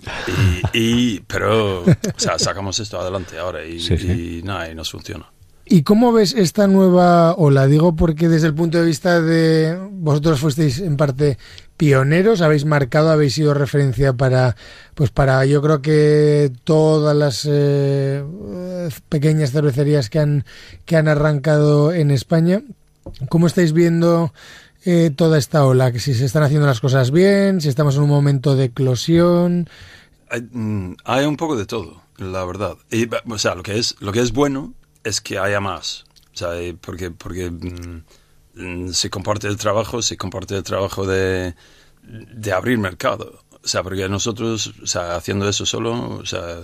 Speaker 34: y, y- pero o sea, sacamos esto adelante ahora y,
Speaker 2: Sí, sí.
Speaker 34: y nada, y nos funciona.
Speaker 33: ¿Y cómo ves esta nueva ola? Digo porque desde el punto de vista de vosotros fuisteis en parte pioneros, habéis marcado, habéis sido referencia para, pues para, yo creo que todas las eh, pequeñas cervecerías que han que han arrancado en España. ¿Cómo estáis viendo eh, toda esta ola? Si se están haciendo las cosas bien, si estamos en un momento de eclosión.
Speaker 34: Hay, mm, un poco de todo, la verdad. O sea, lo que es lo que es bueno es que haya más. O sea, y porque porque mm, se comparte el trabajo, se comparte el trabajo de, de abrir mercado. O sea, porque nosotros, o sea, haciendo eso solo, o sea,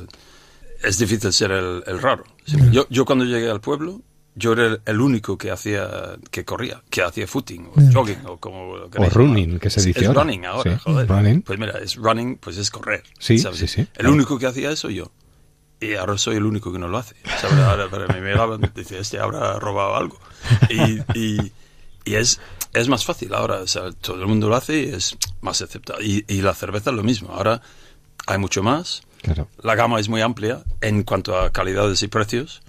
Speaker 34: es difícil ser el, el raro. Yo, yo cuando llegué al pueblo, yo era el, único que hacía, que corría, que hacía footing o jogging o como lo
Speaker 2: O running,
Speaker 34: llamar.
Speaker 2: que se dice
Speaker 34: es
Speaker 2: ahora.
Speaker 34: running ahora,
Speaker 2: Sí,
Speaker 34: joder.
Speaker 2: running.
Speaker 34: Pues mira, es running, pues es correr.
Speaker 2: Sí,
Speaker 34: ¿sabes?
Speaker 2: sí, sí,
Speaker 34: El único que hacía eso yo. Y ahora soy el único que no lo hace. ¿sabes? Ahora para mí me miraban, dice, este habrá robado algo. Y, y, y es, es más fácil ahora. O sea, todo el mundo lo hace y es más aceptado. Y, y la cerveza es lo mismo. Ahora hay mucho más.
Speaker 2: Claro.
Speaker 34: La gama es muy amplia en cuanto a calidades y precios.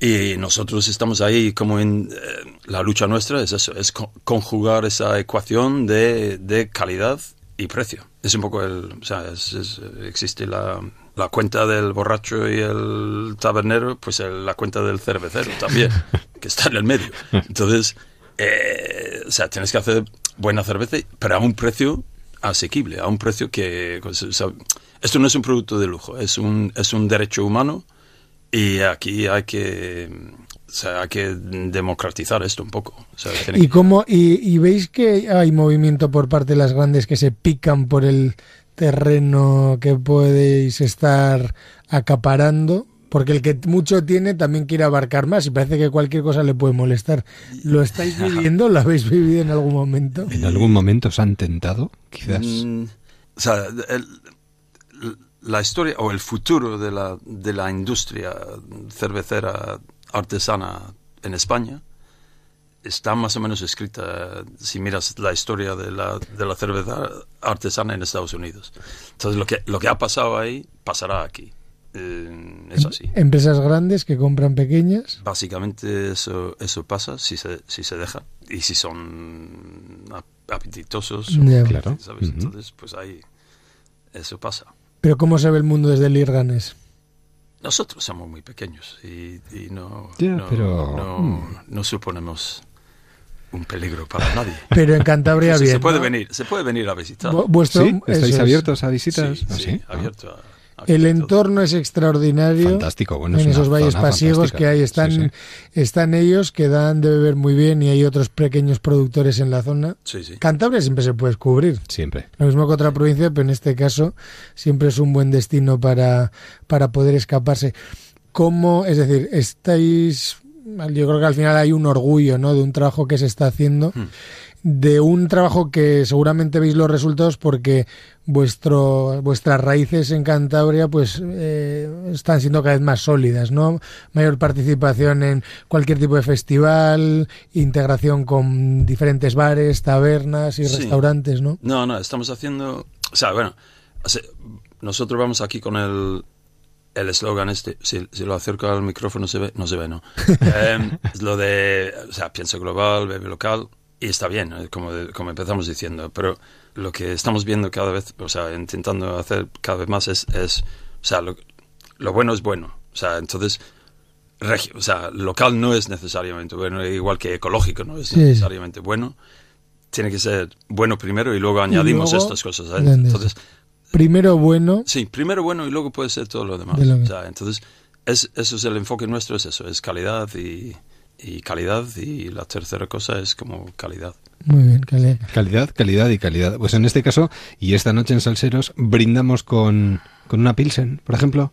Speaker 34: Y nosotros estamos ahí como en eh, la lucha nuestra, es eso, es co- conjugar esa ecuación de, de calidad y precio. Es un poco el, o sea, es- es- existe la, la cuenta del borracho y el tabernero, pues el- la cuenta del cervecero también, que está en el medio. Entonces, eh, o sea, tienes que hacer buena cerveza, pero a un precio asequible, a un precio que, pues, o sea, esto no es un producto de lujo, es un, es un derecho humano y aquí hay que, o sea, hay que democratizar esto un poco. O sea, tiene
Speaker 33: ¿Y, cómo, y, y veis que hay movimiento por parte de las grandes que se pican por el terreno que podéis estar acaparando? Porque el que mucho tiene también quiere abarcar más y parece que cualquier cosa le puede molestar. ¿Lo estáis viviendo? ¿Lo habéis vivido en algún momento?
Speaker 2: ¿En algún momento os han tentado? Quizás.
Speaker 34: Mm, o sea, el- la historia o el futuro de la, de la industria cervecera artesana en España está más o menos escrita si miras la historia de la, de la cerveza artesana en Estados Unidos. Entonces, lo que, lo que ha pasado ahí pasará aquí. Eh, es así.
Speaker 33: Empresas grandes que compran pequeñas.
Speaker 34: Básicamente eso, eso pasa si se, si se deja y si son ap- apetitosos.
Speaker 33: Ya.
Speaker 2: Claro.
Speaker 34: ¿sabes?
Speaker 2: Ujú.
Speaker 34: Entonces, pues ahí eso pasa.
Speaker 33: Pero ¿cómo se ve el mundo desde el Irganes?
Speaker 34: Nosotros somos muy pequeños y, y no,
Speaker 2: Ya,
Speaker 34: no,
Speaker 2: pero-
Speaker 34: no,
Speaker 2: mm.
Speaker 34: no suponemos un peligro para nadie.
Speaker 33: Pero en Cantabria
Speaker 34: Sí,
Speaker 33: bien.
Speaker 34: se puede
Speaker 33: ¿no?
Speaker 34: venir, se puede venir a visitar.
Speaker 33: Vu- vuestro-
Speaker 2: ¿Sí? ¿Estáis
Speaker 33: es.
Speaker 2: abiertos a visitas?
Speaker 34: Sí,
Speaker 2: ¿Ah,
Speaker 34: sí?
Speaker 2: Ah.
Speaker 34: abierto a-
Speaker 33: El entorno es extraordinario.
Speaker 2: Fantástico, bueno,
Speaker 33: en esos valles pasivos
Speaker 2: fantástica.
Speaker 33: que hay están,
Speaker 2: Sí, sí.
Speaker 33: están ellos que dan de beber muy bien y hay otros pequeños productores en la zona.
Speaker 34: Sí, sí.
Speaker 33: Cantabria siempre se puede cubrir.
Speaker 2: Siempre.
Speaker 33: Lo mismo que otra provincia, pero en este caso siempre es un buen destino para, para poder escaparse. ¿Cómo, es decir, estáis, yo creo que al final hay un orgullo, ¿no? De un trabajo que se está haciendo,
Speaker 34: Hmm.
Speaker 33: de un trabajo que seguramente veis los resultados porque vuestro, vuestras raíces en Cantabria, pues, eh, están siendo cada vez más sólidas, ¿no? Mayor participación en cualquier tipo de festival, integración con diferentes bares, tabernas y
Speaker 34: Sí.
Speaker 33: restaurantes, ¿no?
Speaker 34: No, no, estamos haciendo... O sea, bueno, nosotros vamos aquí con el el eslogan este, si, si lo acerco al micrófono se ve, no se ve, ¿no? Es lo de, o sea, piensa global, bebe local, y está bien, eh, como, de- como empezamos diciendo, pero lo que estamos viendo cada vez, o sea, intentando hacer cada vez más es, es o sea, lo, lo bueno es bueno, o sea, entonces, regi- o sea, local no es necesariamente bueno, igual que ecológico no es
Speaker 33: Sí.
Speaker 34: necesariamente bueno, tiene que ser bueno primero y luego añadimos
Speaker 33: luego,
Speaker 34: estas cosas. ¿eh? Entonces,
Speaker 33: Primero bueno,
Speaker 34: sí, primero bueno y luego puede ser todo lo demás.
Speaker 33: De lo que-
Speaker 34: O sea, entonces, es, eso es el enfoque nuestro, es eso, es calidad y, y calidad y la tercera cosa es como calidad.
Speaker 33: muy bien, calidad.
Speaker 2: Calidad, calidad y calidad. Pues en este caso, y esta noche en Salseros, brindamos con, con una Pilsen, por ejemplo.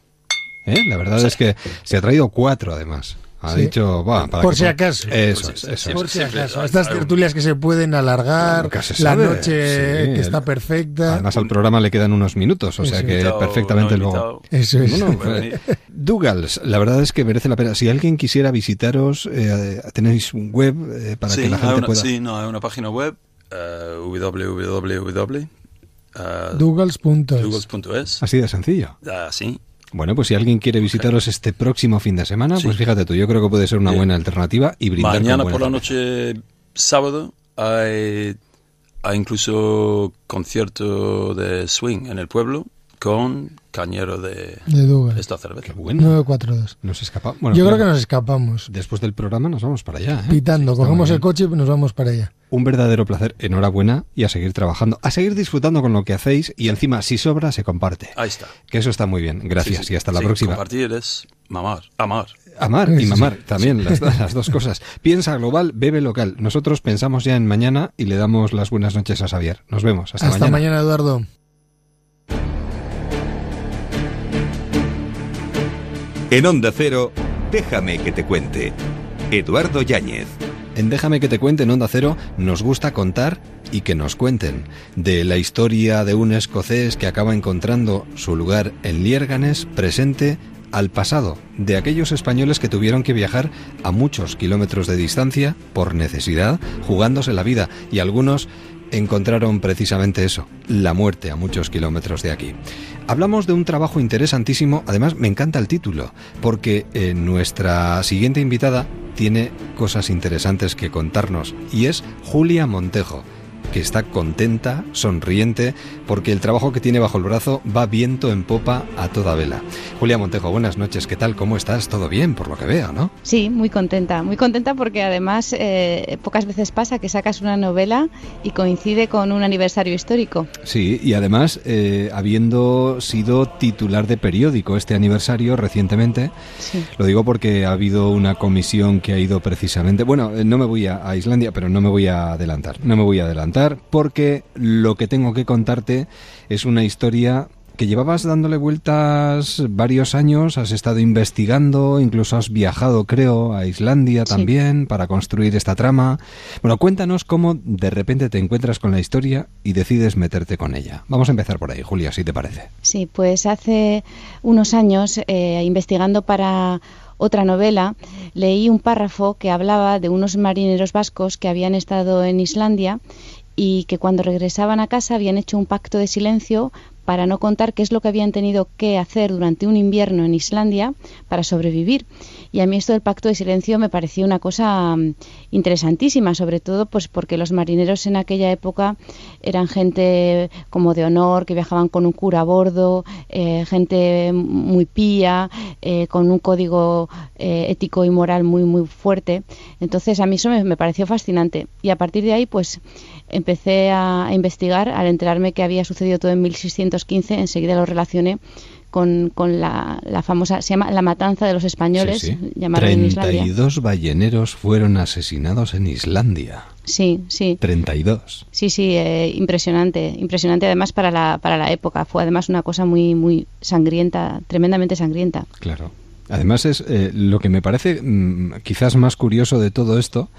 Speaker 2: ¿Eh? La verdad es que se ha traído cuatro, además. Ha
Speaker 33: Sí.
Speaker 2: dicho, va, para
Speaker 33: Por
Speaker 2: que
Speaker 33: si acaso.
Speaker 2: Eso es, eso.
Speaker 33: Por si
Speaker 34: siempre
Speaker 33: acaso, estas tertulias que se pueden alargar,
Speaker 2: se
Speaker 33: la
Speaker 2: sabe.
Speaker 33: noche
Speaker 2: Sí,
Speaker 33: que está perfecta.
Speaker 2: Además al programa le quedan unos minutos, o sea que
Speaker 34: Invitado,
Speaker 2: perfectamente
Speaker 34: no
Speaker 2: luego...
Speaker 33: Eso es.
Speaker 2: Eh. Dougals, la verdad es que merece la pena. Si alguien quisiera visitaros, eh, tenéis un web eh, para
Speaker 34: sí,
Speaker 2: que la gente
Speaker 34: una,
Speaker 2: pueda...
Speaker 34: sí, no, hay una página web, eh, www. eh,
Speaker 33: Dougals.es.
Speaker 34: Dougals.es.
Speaker 2: Así de sencillo.
Speaker 34: Ah, sí,
Speaker 2: Bueno, pues si alguien quiere visitaros este próximo fin de semana,
Speaker 34: Sí.
Speaker 2: pues fíjate tú, yo creo que puede ser una
Speaker 34: Bien.
Speaker 2: buena alternativa y brindar
Speaker 34: Mañana
Speaker 2: con
Speaker 34: por la
Speaker 2: buena
Speaker 34: noche, sábado, hay, hay incluso concierto de swing en el pueblo con Cañero de
Speaker 33: De Douglas.
Speaker 34: esta cerveza.
Speaker 2: cerveza. Bueno,
Speaker 33: 942.
Speaker 2: nos escapamos. Bueno,
Speaker 33: Yo
Speaker 2: claro,
Speaker 33: creo que nos escapamos.
Speaker 2: después del programa nos vamos para allá. ¿eh?
Speaker 33: Pitando,
Speaker 2: Sí,
Speaker 33: cogemos el coche y nos vamos para allá.
Speaker 2: Un verdadero placer, enhorabuena y a seguir trabajando, a seguir disfrutando con lo que hacéis y encima, si sobra, se comparte.
Speaker 34: Ahí está.
Speaker 2: Que eso está muy bien. Gracias
Speaker 34: Sí, sí.
Speaker 2: y hasta la
Speaker 34: Sí,
Speaker 2: próxima.
Speaker 34: Compartir es mamar, amar.
Speaker 2: Amar y mamar, también, las, las dos cosas. Piensa global, bebe local. Nosotros pensamos ya en mañana y le damos las buenas noches a Xavier. Nos vemos. Hasta,
Speaker 33: Hasta mañana, Eduardo.
Speaker 16: En Onda Cero, déjame que te cuente. Eduardo Yáñez.
Speaker 2: En Déjame que te cuente en Onda Cero, nos gusta contar y que nos cuenten de la historia de un escocés que acaba encontrando su lugar en Liérganes presente al pasado, de aquellos españoles que tuvieron que viajar a muchos kilómetros de distancia por necesidad, jugándose la vida y algunos encontraron precisamente eso, la muerte a muchos kilómetros de aquí. Hablamos de un trabajo interesantísimo, además me encanta el título, porque eh, nuestra siguiente invitada tiene cosas interesantes que contarnos y es Julia Montejo que está contenta, sonriente, porque el trabajo que tiene bajo el brazo va viento en popa a toda vela. Julia Montejo, buenas noches, ¿qué tal? ¿Cómo estás? ¿Todo bien, por lo que veo, no?
Speaker 17: Sí, muy contenta, muy contenta porque además eh, pocas veces pasa que sacas una novela y coincide con un aniversario histórico.
Speaker 2: Sí, y además, eh, habiendo sido titular de periódico este aniversario recientemente, lo digo porque ha habido una comisión que ha ido precisamente, bueno, eh, no me voy a Islandia, pero no me voy a adelantar, no me voy a adelantar porque lo que tengo que contarte es una historia que llevabas dándole vueltas varios años, has estado investigando, incluso has viajado, creo, a Islandia también para construir esta trama. Bueno, cuéntanos cómo de repente te encuentras con la historia y decides meterte con ella. Vamos a empezar por ahí, Julia, si te parece.
Speaker 17: Sí, pues hace unos años, eh, investigando para otra novela, leí un párrafo que hablaba de unos marineros vascos que habían estado en Islandia y que cuando regresaban a casa habían hecho un pacto de silencio para no contar qué es lo que habían tenido que hacer durante un invierno en Islandia para sobrevivir. Y a mí esto del pacto de silencio me pareció una cosa mm, interesantísima, sobre todo pues porque los marineros en aquella época eran gente como de honor, que viajaban con un cura a bordo, eh, gente muy pía, eh, con un código eh, ético y moral muy muy fuerte. Entonces a mí eso me, me pareció fascinante. Y a partir de ahí pues empecé a, investigar al enterarme que había sucedido todo en 1615, enseguida lo relacioné con, con la, famosa, se llama La Matanza de los Españoles,
Speaker 2: sí, sí. 32 balleneros fueron asesinados en Islandia.
Speaker 17: Sí, sí.
Speaker 2: 32.
Speaker 17: Sí, sí, eh, impresionante, impresionante además para la, para la época. Fue además una cosa muy, muy sangrienta, tremendamente sangrienta.
Speaker 2: Claro. Además es eh, lo que me parece mm, quizás más curioso de todo esto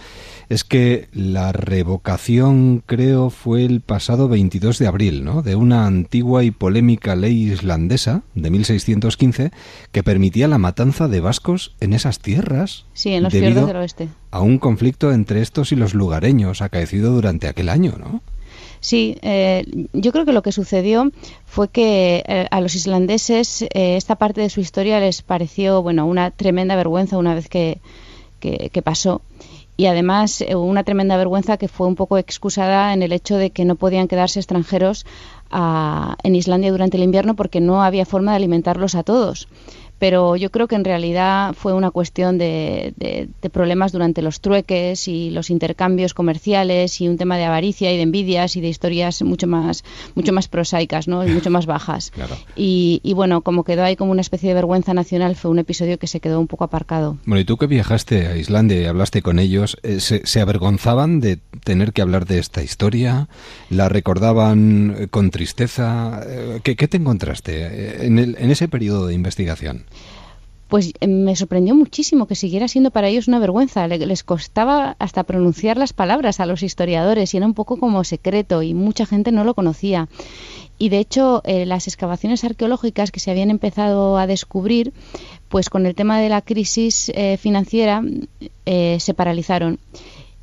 Speaker 2: es que la revocación, creo, fue el pasado 22 de abril, ¿no? De una antigua y polémica ley islandesa de 1615 que permitía la matanza de vascos en esas tierras.
Speaker 17: Sí, en los fiordos del oeste.
Speaker 2: A un conflicto entre estos y los lugareños acaecido durante aquel año, ¿no?
Speaker 17: Sí, eh, yo creo que lo que sucedió fue que eh, a los islandeses eh, esta parte de su historia les pareció, bueno, una tremenda vergüenza una vez que, que, que pasó y además eh, una tremenda vergüenza que fue un poco excusada en el hecho de que no podían quedarse extranjeros a, en Islandia durante el invierno porque no había forma de alimentarlos a todos pero yo creo que en realidad fue una cuestión de, problemas durante los trueques y los intercambios comerciales y un tema de avaricia y de envidias y de historias mucho más mucho más prosaicas ¿no? y mucho más bajas. Y, bueno como quedó ahí como una especie de vergüenza nacional fue un episodio que se quedó un poco aparcado.
Speaker 2: Bueno y tú que viajaste a Islandia y hablaste con ellos eh, ¿se, avergonzaban de tener que hablar de esta historia la recordaban eh, con tristeza eh, ¿qué, qué te encontraste en, el, en ese periodo de investigación
Speaker 17: pues eh, me sorprendió muchísimo que siguiera siendo para ellos una vergüenza. Les costaba hasta pronunciar las palabras a los historiadores y era un poco como secreto y mucha gente no lo conocía. Y de hecho, eh, las excavaciones arqueológicas que se habían empezado a descubrir, pues con el tema de la crisis eh, financiera, se paralizaron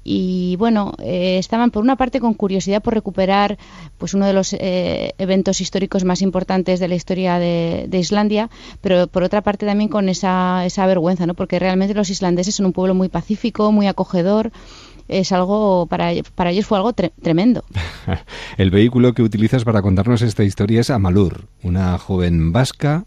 Speaker 17: y bueno, eh, estaban por una parte con curiosidad por recuperar pues uno de los eh, eventos históricos más importantes de la historia de, Islandia, pero por otra parte también con esa, esa vergüenza, ¿no? porque realmente los islandeses son un pueblo muy pacífico, muy acogedor es algo para, para ellos fue algo tremendo.
Speaker 2: El vehículo que utilizas para contarnos esta historia es Amalur, una joven vasca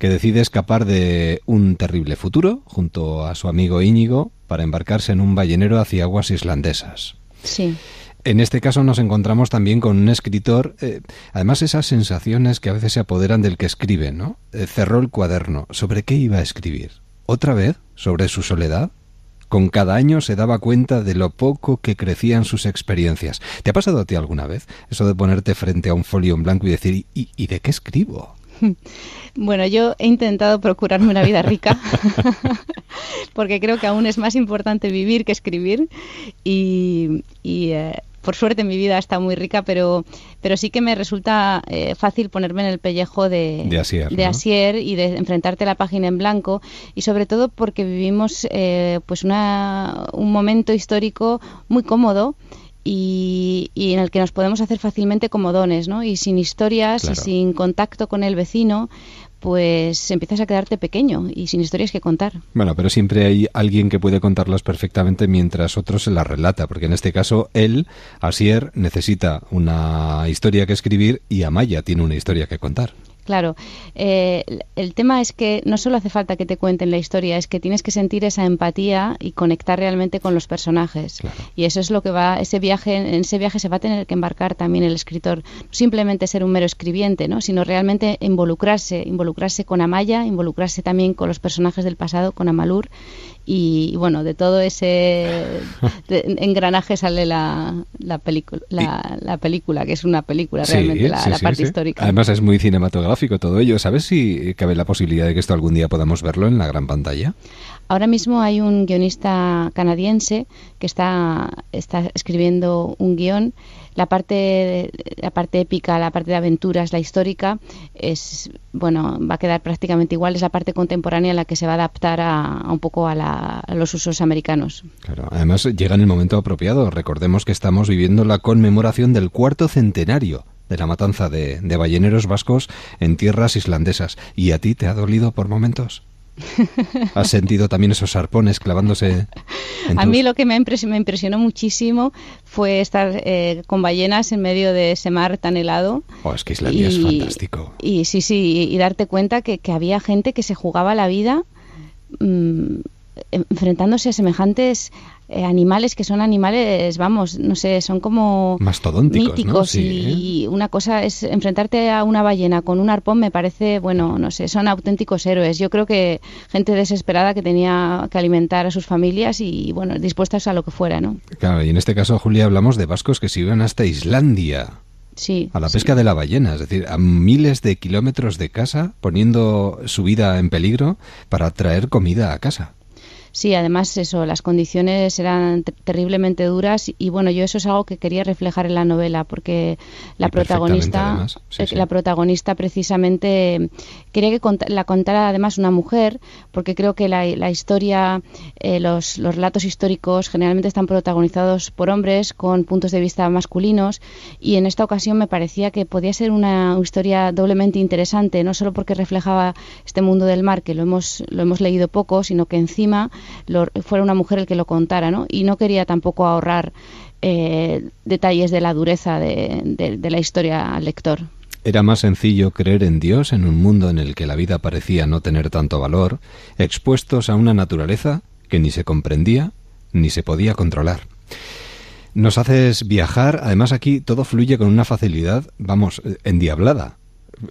Speaker 2: que decide escapar de un terrible futuro junto a su amigo Íñigo para embarcarse en un ballenero hacia aguas islandesas.
Speaker 17: Sí.
Speaker 2: En este caso nos encontramos también con un escritor, eh, además esas sensaciones que a veces se apoderan del que escribe, ¿no? Eh, cerró el cuaderno. ¿Sobre qué iba a escribir? ¿Otra vez? ¿Sobre su soledad? Con cada año se daba cuenta de lo poco que crecían sus experiencias. ¿Te ha pasado a ti alguna vez eso de ponerte frente a un folio en blanco y decir, y de qué escribo?
Speaker 17: Bueno, yo he intentado procurarme una vida rica, porque creo que aún es más importante vivir que escribir. Y, eh, por suerte mi vida está muy rica, pero, pero sí que me resulta eh, fácil ponerme en el pellejo de,
Speaker 2: de,
Speaker 17: Asier, y de enfrentarte a la página en blanco. Y sobre todo porque vivimos eh, pues una, un momento histórico muy cómodo y, y, en el que nos podemos hacer fácilmente comodones, ¿no? Y sin historias y sin contacto con el vecino, pues empiezas a quedarte pequeño y sin historias que contar.
Speaker 2: Bueno, pero siempre hay alguien que puede contarlas perfectamente mientras otro se las relata, porque en este caso él, Asier, necesita una historia que escribir y Amaya tiene una historia que contar.
Speaker 17: Claro, eh, el tema es que no solo hace falta que te cuenten la historia, es que tienes que sentir esa empatía y conectar realmente con los personajes. Y eso es lo que va, ese viaje, en ese viaje se va a tener que embarcar también el escritor. No simplemente ser un mero escribiente, ¿no? sino realmente involucrarse, involucrarse con Amaya, involucrarse también con los personajes del pasado, con Amalur y, bueno, de todo ese engranaje sale la, la, película, la, película, que es una película realmente, la, parte histórica.
Speaker 2: Además es muy cinematográfico todo ello. ¿Sabes si cabe la posibilidad de que esto algún día podamos verlo en la gran pantalla?
Speaker 17: Ahora mismo hay un guionista canadiense que está, está escribiendo un guion la parte, la parte épica, la parte de aventuras, la histórica, es bueno, va a quedar prácticamente igual. Es la parte contemporánea la que se va a adaptar a, un poco a, los usos americanos.
Speaker 2: Claro, además llega en el momento apropiado. Recordemos que estamos viviendo la conmemoración del cuarto centenario de la matanza de balleneros vascos en tierras islandesas. ¿Y a ti te ha dolido por momentos? ¿Has sentido también esos arpones clavándose?
Speaker 17: a mí lo que me, impresionó muchísimo fue estar eh, con ballenas en medio de ese mar tan helado.
Speaker 2: Oh, es que Islandia es fantástico.
Speaker 17: Y sí, sí, y, darte cuenta que, había gente que se jugaba la vida mm, enfrentándose a semejantes eh, animales que son animales, vamos, no sé, son como
Speaker 2: mastodónticos,
Speaker 17: y una cosa es enfrentarte a una ballena con un arpón me parece, bueno, no sé, son auténticos héroes. Yo creo que gente desesperada que tenía que alimentar a sus familias y bueno, dispuestas a lo que fuera, ¿no?
Speaker 2: Claro, y en este caso, Julia, hablamos de vascos que se iban hasta Islandia.
Speaker 17: Sí,
Speaker 2: a la pesca de la ballena, es decir, a miles de kilómetros de casa, poniendo su vida en peligro para traer comida a casa.
Speaker 17: Sí, además eso, las condiciones eran terriblemente duras y bueno, yo eso es algo que quería reflejar en la novela porque la protagonista, eh, la protagonista precisamente quería que la contara además una mujer porque creo que la, historia, eh, los, los relatos históricos generalmente están protagonizados por hombres con puntos de vista masculinos y en esta ocasión me parecía que podía ser una historia doblemente interesante, no solo porque reflejaba este mundo del mar que lo hemos lo hemos leído poco, sino que encima fuera una mujer el que lo contara, ¿no? Y no quería tampoco ahorrar eh, detalles de la dureza de, la historia al lector.
Speaker 2: Era más sencillo creer en Dios en un mundo en el que la vida parecía no tener tanto valor, expuestos a una naturaleza que ni se comprendía ni se podía controlar. Nos haces viajar, además aquí todo fluye con una facilidad, vamos, endiablada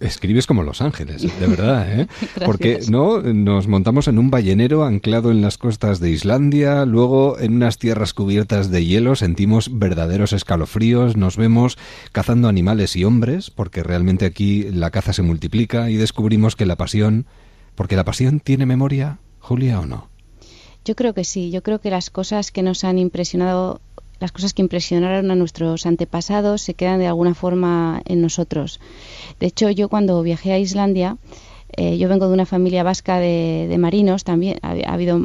Speaker 2: escribes como Los Ángeles, de verdad, ¿eh? Porque no nos montamos en un ballenero anclado en las costas de Islandia, luego en unas tierras cubiertas de hielo sentimos verdaderos escalofríos, nos vemos cazando animales y hombres, porque realmente aquí la caza se multiplica y descubrimos que la pasión, porque la pasión tiene memoria, Julia o no.
Speaker 17: Yo creo que sí, yo creo que las cosas que nos han impresionado las cosas que impresionaron a nuestros antepasados se quedan de alguna forma en nosotros. De hecho, yo cuando viajé a Islandia, eh, yo vengo de una familia vasca de, marinos, también ha, habido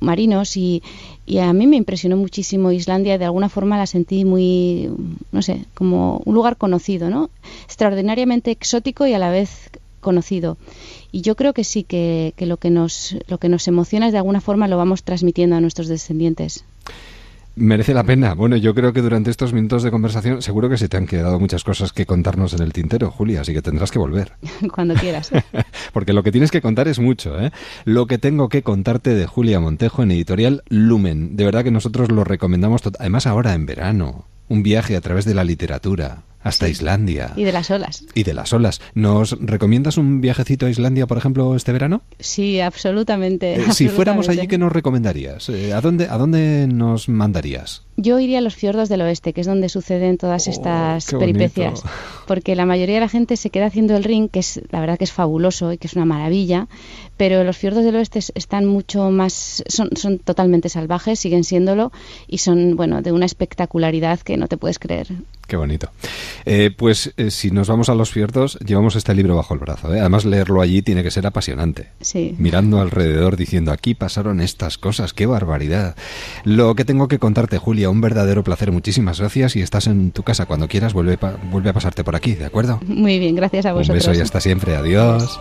Speaker 17: marinos y, a mí me impresionó muchísimo Islandia, de alguna forma la sentí muy, no sé, como un lugar conocido, ¿no? Extraordinariamente exótico y a la vez conocido. Y yo creo que sí, que, que lo, que nos, lo que nos emociona es de alguna forma lo vamos transmitiendo a nuestros descendientes.
Speaker 2: Merece la pena. Bueno, yo creo que durante estos minutos de conversación seguro que se te han quedado muchas cosas que contarnos en el tintero, Julia, así que tendrás que volver.
Speaker 17: Cuando quieras.
Speaker 2: Porque lo que tienes que contar es mucho, ¿eh? Lo que tengo que contarte de Julia Montejo en editorial Lumen. De verdad que nosotros lo recomendamos, además ahora en verano. Un viaje a través de la literatura hasta Islandia.
Speaker 17: Y de las olas.
Speaker 2: Y de las olas. ¿Nos recomiendas un viajecito a Islandia, por ejemplo, este verano?
Speaker 17: Sí, absolutamente.
Speaker 2: Eh, si fuéramos allí, ¿qué nos recomendarías? Eh, ¿a, dónde, ¿A dónde nos mandarías?
Speaker 17: Yo iría a los fiordos del oeste, que es donde suceden todas oh, estas peripecias. Porque la mayoría de la gente se queda haciendo el ring, que es la verdad que es fabuloso y que es una maravilla, pero los fiordos del oeste están mucho más, son, son totalmente salvajes, siguen siéndolo y son, bueno, de una espectacularidad que no te puedes creer.
Speaker 2: Qué bonito. Eh, pues eh, si nos vamos a los fiertos, llevamos este libro bajo el brazo. ¿eh? Además, leerlo allí tiene que ser apasionante.
Speaker 17: Sí.
Speaker 2: Mirando alrededor, diciendo, aquí pasaron estas cosas, qué barbaridad. Lo que tengo que contarte, Julia, un verdadero placer. Muchísimas gracias y estás en tu casa. Cuando quieras, vuelve, vuelve a pasarte por aquí, ¿de acuerdo?
Speaker 17: Muy bien, gracias a vosotros.
Speaker 2: Un beso y hasta siempre. Adiós.